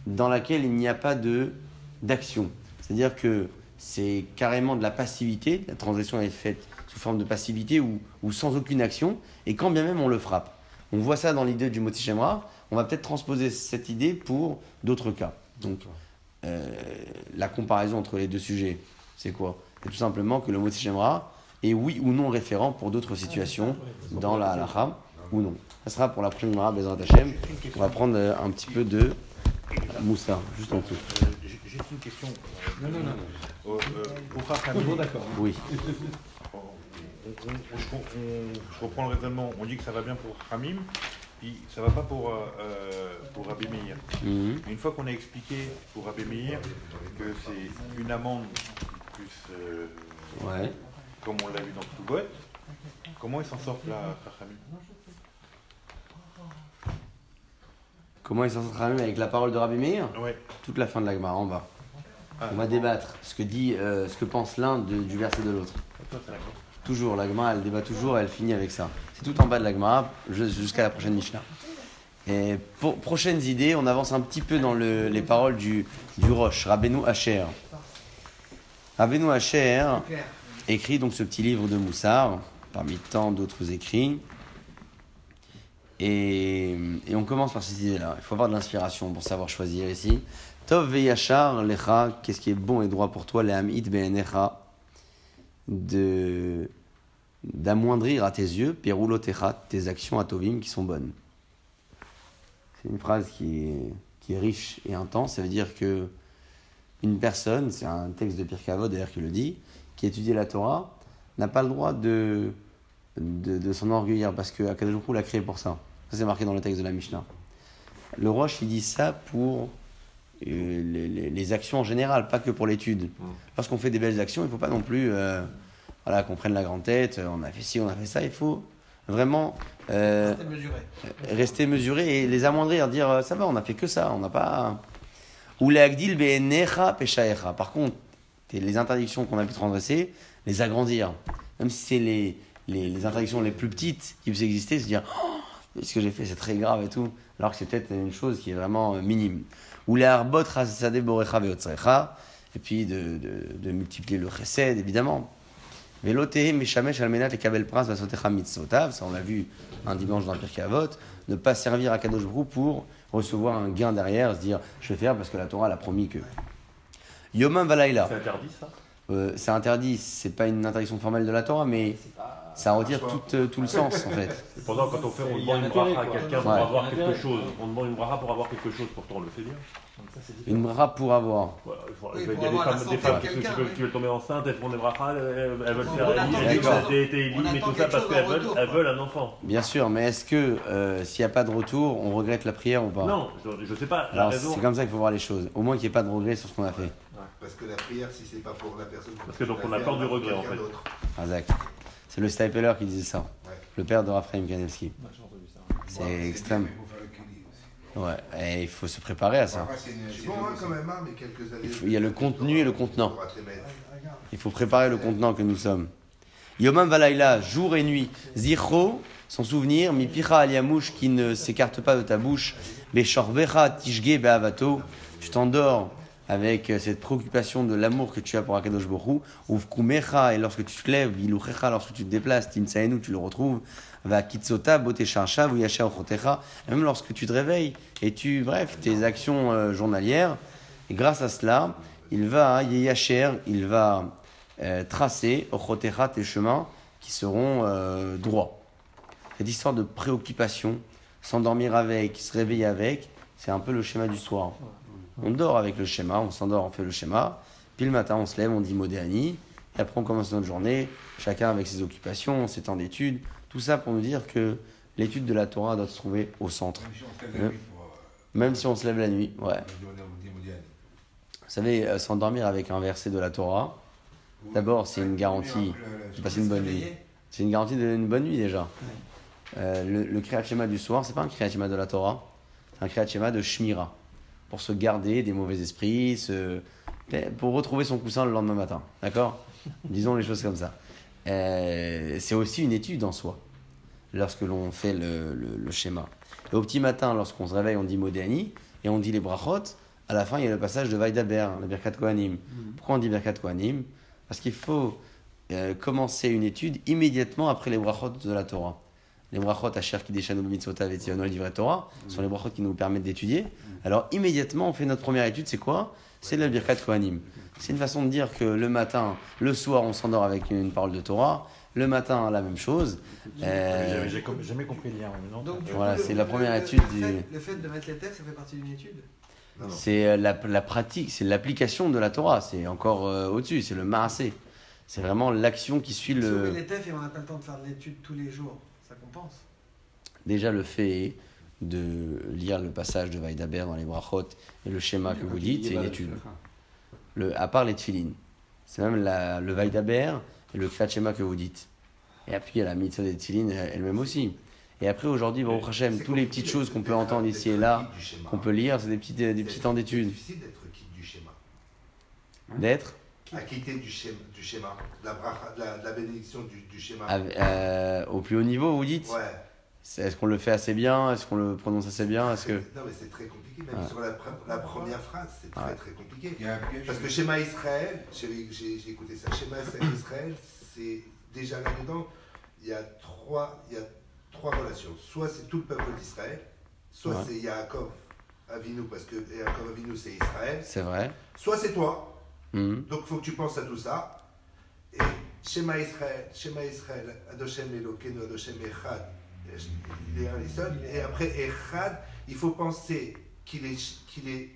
dans laquelle il n'y a pas de d'action. C'est-à-dire que c'est carrément de la passivité, la transgression est faite sous forme de passivité ou, ou sans aucune action, et quand bien même on le frappe. On voit ça dans l'idée du Moti Shemra, on va peut-être transposer cette idée pour d'autres cas. Donc, euh, la comparaison entre les deux sujets, c'est quoi? C'est tout simplement que le Moti Shemra est oui ou non référent pour d'autres situations dans la halakha ou non. Ça sera pour la prochaine Gemara, Bezrat Hashem. On va prendre euh, un petit peu de moussa, juste en dessous. Euh, J'ai une question. Non, non, non. Pour monde d'accord. Oui. on- on- on- je, reprends le raisonnement. On dit que ça va bien pour Hamim, puis ça va pas pour, euh, euh, pour Rabbi Meir. Mhm. Une fois qu'on a expliqué pour Rabbi Meir que c'est une amende plus, euh, Ouais. comme on l'a vu dans Ktubot, comment ils s'en sortent là, Rachamim Comment il s'en même avec la parole de Rabbi Meir? Ouais. Toute la fin de la Gemara, en bas. Ah, On va débattre ce que dit, euh, ce que pense l'un du verset de l'autre. Toujours, la Gemara, elle débat toujours, elle finit avec ça. C'est tout en bas de la jus- jusqu'à la prochaine Mishnah. Et pour prochaines idées, on avance un petit peu dans le- les paroles du, Roche, Rabbeinu Hacher. Rabbeinu Hacher écrit donc ce petit livre de Moussard, parmi tant d'autres écrits. Et, on commence par cette idée-là. Il faut avoir de l'inspiration pour savoir choisir ici. Tov veyachar lecha, qu'est-ce qui est bon et droit pour toi, le hamid be'enecha, de d'amoindrir à tes yeux, perulotecha, tes actions à tovim qui sont bonnes. C'est une phrase qui est, qui est riche et intense. Ça veut dire que une personne, c'est un texte de Pirkei Avot d'ailleurs qui le dit, qui étudie la Torah, n'a pas le droit de, de, s'enorgueillir parce que Akadosh l'a créé pour ça. Ça, c'est marqué dans le texte de la Mishnah. Le Roche, il dit ça pour les, les- les actions en général, pas que pour l'étude. Lorsqu'on fait des belles actions, il ne faut pas non plus euh, voilà, qu'on prenne la grande tête, euh, on a fait ci, on a fait ça. Il faut vraiment euh, C'était mesuré. rester mesuré et les amoindrir, dire euh, ça va, on n'a fait que ça, on n'a pas. Ou l'agdil peshaecha. Par contre, les interdictions qu'on a pu transgresser, les agrandir. Même si c'est les, les, les interdictions les plus petites qui puissent exister, se dire Oh, ce que j'ai fait c'est très grave et tout, alors que c'est peut-être une chose qui est vraiment euh, minime. Ou les arbot rasade borecha veotzrecha, et puis de, de, multiplier le chesed évidemment. Mishamesh almenat ça on l'a vu un dimanche dans le Pirkei Avot, ne pas servir à Kadosh pour recevoir un gain derrière, se dire je vais faire parce que la Torah l'a promis que. Yomam Valaila. C'est interdit ça? Euh, c'est interdit, c'est pas une interdiction formelle de la Torah, mais ça retire tout, euh, tout le sens en fait. Et Pendant quand on fait, on demande un une bracha à quelqu'un pour Ouais. avoir quelque chose. On demande une bracha pour avoir quelque chose, pourtant on le fait bien. Ça. Une bra pour avoir. Voilà, il faut- Oui, y a des femmes, des femmes qui, veulent, qui veulent tomber enceintes, elles font des brachas, elles, elles veulent On faire et attend tout ça parce qu'elles veulent, elles veulent un enfant. Bien sûr, mais est-ce que euh, s'il n'y a pas de retour, on regrette la prière ou pas? Non, je, je sais pas, c'est comme ça qu'il faut voir les choses. Au moins qu'il n'y ait pas de regret sur ce qu'on a fait. Parce que la prière, si c'est pas pour la personne. Parce que donc on a peur du regret, en fait. Razak. C'est le Stapler qui disait ça. Ouais. Le père de Raphaël Kanevski. Ouais. C'est extrême. Ouais, et il faut se préparer à ça. Hein. Il faut- il y a le contenu et le contenant. Il faut préparer le contenant que nous sommes. Yomam Valaila, jour et nuit. Zichro, son souvenir. Mi picha aliamouche qui ne s'écarte pas de ta bouche. Beshorbecha tishge be'avato. Tu t'endors avec euh, cette préoccupation de l'amour que tu as pour Akadosh Borou. Uvkumecha, et lorsque tu te lèves, biluchecha, lorsque tu te déplaces, timsaenu, tu le retrouves. Va kitsota, botecharcha, vuyasha ochotecha. Même lorsque tu te réveilles et tu, bref, tes actions euh, journalières. Et grâce à cela, il va, Yeyacher, il va euh, tracer, Ochotecha, tes chemins qui seront droits. Cette histoire de préoccupation, s'endormir avec, se réveiller avec, c'est un peu le schéma du soir. On dort avec le schéma, on s'endort, on fait le schéma, puis le matin on se lève, on dit Modéani, et après on commence notre journée, chacun avec ses occupations, ses temps d'études, tout ça pour nous dire que l'étude de la Torah doit se trouver au centre. Même si on se lève la nuit pour, Même si on se lève la nuit, ouais. Vous savez, euh, s'endormir avec un verset de la Torah, D'abord, c'est une garantie de passer une bonne nuit. C'est une garantie d'une bonne nuit déjà. Euh, le, le Kriyat Shema du soir, c'est pas un Kriyat Shema de la Torah, c'est un Kriyat Shema de Shmira. Pour se garder des mauvais esprits, se- pour retrouver son coussin le lendemain matin. D'accord? Disons les choses comme ça. Euh, c'est aussi une étude en soi, lorsque l'on fait le, le- le schéma. Et au petit matin, lorsqu'on se réveille, on dit Modéani, et on dit les brachot. À la fin, il y a le passage de Vaidaber, le Birkat Kohanim. Pourquoi on dit Birkat Kohanim? Parce qu'il faut euh, commencer une étude immédiatement après les brachot de la Torah. Les brachot Asher Kideshanu Mitzvotav et Divrei Torah sont les brachot qui nous permettent d'étudier. Alors immédiatement, on fait notre première étude, c'est quoi? C'est le Birkat Kohanim. C'est une façon de dire que le matin, le soir, on s'endort avec une parole de Torah. Le matin, la même chose. Euh, J'avais- J'ai jamais compris le lien. non, Donc, du Voilà, c'est le- la première le- étude le du- fait- Le fait de mettre les textes, ça fait partie d'une étude? C'est euh, la, la pratique, c'est l'application de la Torah. C'est encore euh, au-dessus, c'est le maasé. C'est vraiment l'action qui suit Si on met le. les textes et on n'a pas le temps de faire de l'étude tous les jours, ça compense. Déjà, le fait de lire le passage de Vaïdaber dans les brachot et le schéma que vous dites, c'est une étude. Le, à part les tfilines. C'est même la, le Vaïdaber et le Kriyat Shema que vous dites. Et après, il y a la mitzvah des tfilines elle-même aussi. Et après, aujourd'hui, Baruch Hashem, C'est toutes les petites choses qu'on peut entendre ici et là, qu'on peut lire, c'est des petits, des petits temps C'est d'études. difficile d'être quitte du schéma. D'être À quitter du schéma, du schéma de, la bracha- de la, de la bénédiction du, du schéma. avec- euh, au plus haut niveau, vous dites Ouais. Est-ce qu'on le fait assez bien? Est-ce qu'on le prononce assez bien? Est-ce que Non, mais c'est très compliqué, même Ouais. sur la, pre- la première phrase, c'est très Ouais. très compliqué. Parce que schéma Israël, j'ai écouté ça, schéma Israël, c'est déjà là-dedans, il y a trois, il y a trois relations. Soit c'est tout le peuple d'Israël, soit Ouais. c'est Yaakov Avinu, parce que Yaakov Avinu c'est Israël, c'est vrai soit c'est toi. Mhm. Donc il faut que tu penses à tout ça. Et schéma Israël, schéma Israël, Adoshem Elokeinu, Adoshem Echad, il est un seul. Et après Echad, il faut penser qu'il est, qu'il est,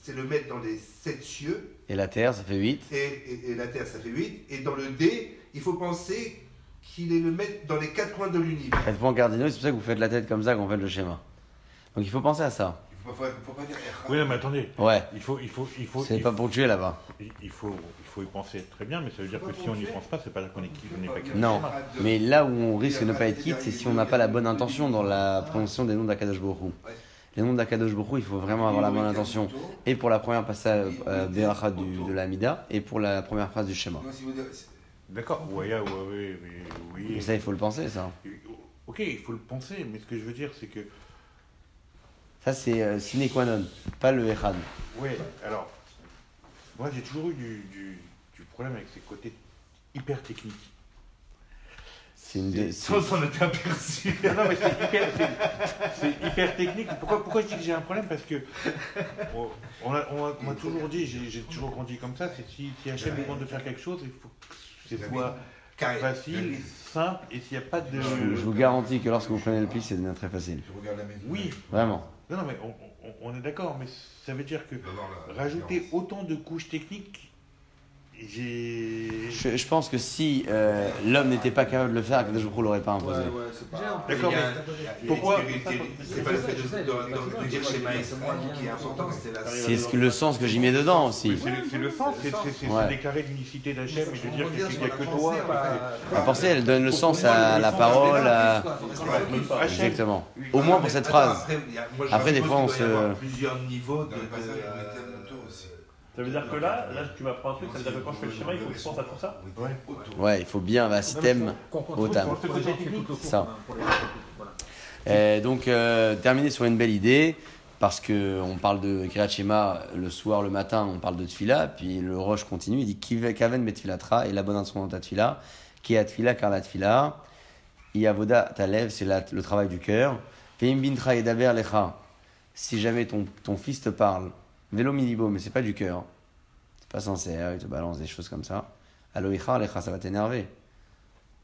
c'est le mettre dans les sept cieux. Et la Terre, ça fait 8. Et, et- et la Terre, ça fait 8. Et dans le D, il faut penser qu'il est le maître dans les quatre coins de l'univers. 4 points cardinaux, c'est pour ça que vous faites la tête comme ça quand vous faites le schéma. Donc il faut penser à ça. Il faut faut, faut pas dire Echad. Oui, non, mais attendez. Ouais, Il faut, il faut, il faut, c'est pas ponctué là-bas. il faut, il faut y penser très bien, mais ça veut dire que si on n'y pense pas, c'est pas qu'on est qui, on n'est pas qui. Non, mais là où on risque de ne pas être quitte, c'est si on n'a pas la bonne intention dans la prononciation des noms d'Akadosh Borou. Les noms d'Akadosh Borou, il faut vraiment avoir la bonne intention. Et pour la première passage euh, du- de la Amida, et pour la première phrase du schéma. D'accord. Ouais, ouais, oui. Et ça, il faut le penser, ça. Oui, Ok, il faut le penser, mais ce que je veux dire, c'est que. Ça, c'est euh, sine qua non, pas le Echad. Ouais, alors. Moi, j'ai toujours eu du, du, du problème avec ces côtés hyper techniques. C'est une de- Sans s'en être aperçu. Non, mais c'est hyper, c'est- c'est hyper technique. Pourquoi, pourquoi je dis que j'ai un problème? Parce que on, on a- on a- on m'a toujours dit, j'ai j'ai toujours grandi comme ça, c'est si, si Hachem demande de faire quelque chose, il faut que ce soit Carré. facile, simple, et s'il n'y a pas de... Je vous garantis que lorsque vous prenez le pli, c'est devient très facile. Je regarde la maison. Oui. Vraiment. Non, non, mais on, on- on est d'accord, mais ça veut dire que rajouter autant de couches techniques. Je, je pense que si euh, l'homme n'était pas capable de le faire, Akadosh Baruch l'aurait pas imposé. c'est pas. D'accord, mais pourquoi-. C'est pas le fait de, de, de, de dire schéma Israël qui est important, c'est la C'est le sens que j'y mets dedans aussi. c'est le, sens, c'est Ouais. se déclarer l'unicité d'Hachem et de dire qu'il n'y a que toi. bah, La pensée, elle donne le sens à la parole, à... Exactement. Au moins pour cette phrase. Après, des fois, on se- plusieurs niveaux de. Ça veut dire que là, là, tu m'apprends un truc, ça veut dire que quand je fais le schéma, il faut que je pense à tout ça. Ouais, il faut bien un système. au tam. Ça. Euh, donc, euh, terminer sur une belle idée, parce que on parle de Kriyat Shema le soir, le matin, on parle de Tfila, puis le Roche continue, il dit Kaven Betfilatra, et la bonne intention dans ta Tfila, qui est à Tfila, car la Tfila, Yavoda Talev, c'est le travail du cœur. Veim Bintra et Daber Lecha, si jamais ton, ton fils te parle, Vélo Milibo, mais c'est pas du cœur, c'est pas sincère, il te balance des choses comme ça. Aloicha Lecha, ça va t'énerver.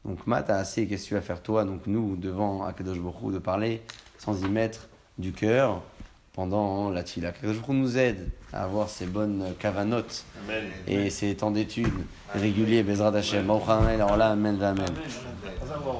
Donc, Matt, t'as assez, qu'est-ce que tu vas faire toi, donc nous, devant Akadosh Baruch Hu, de parler sans y mettre du cœur pendant la tfila. Akadosh Baruch Hu nous aide à avoir ces bonnes cavanotes Amen. et ces temps d'études réguliers, Bezrat Hashem. Amen, alors là, Amen, Amen. Amen.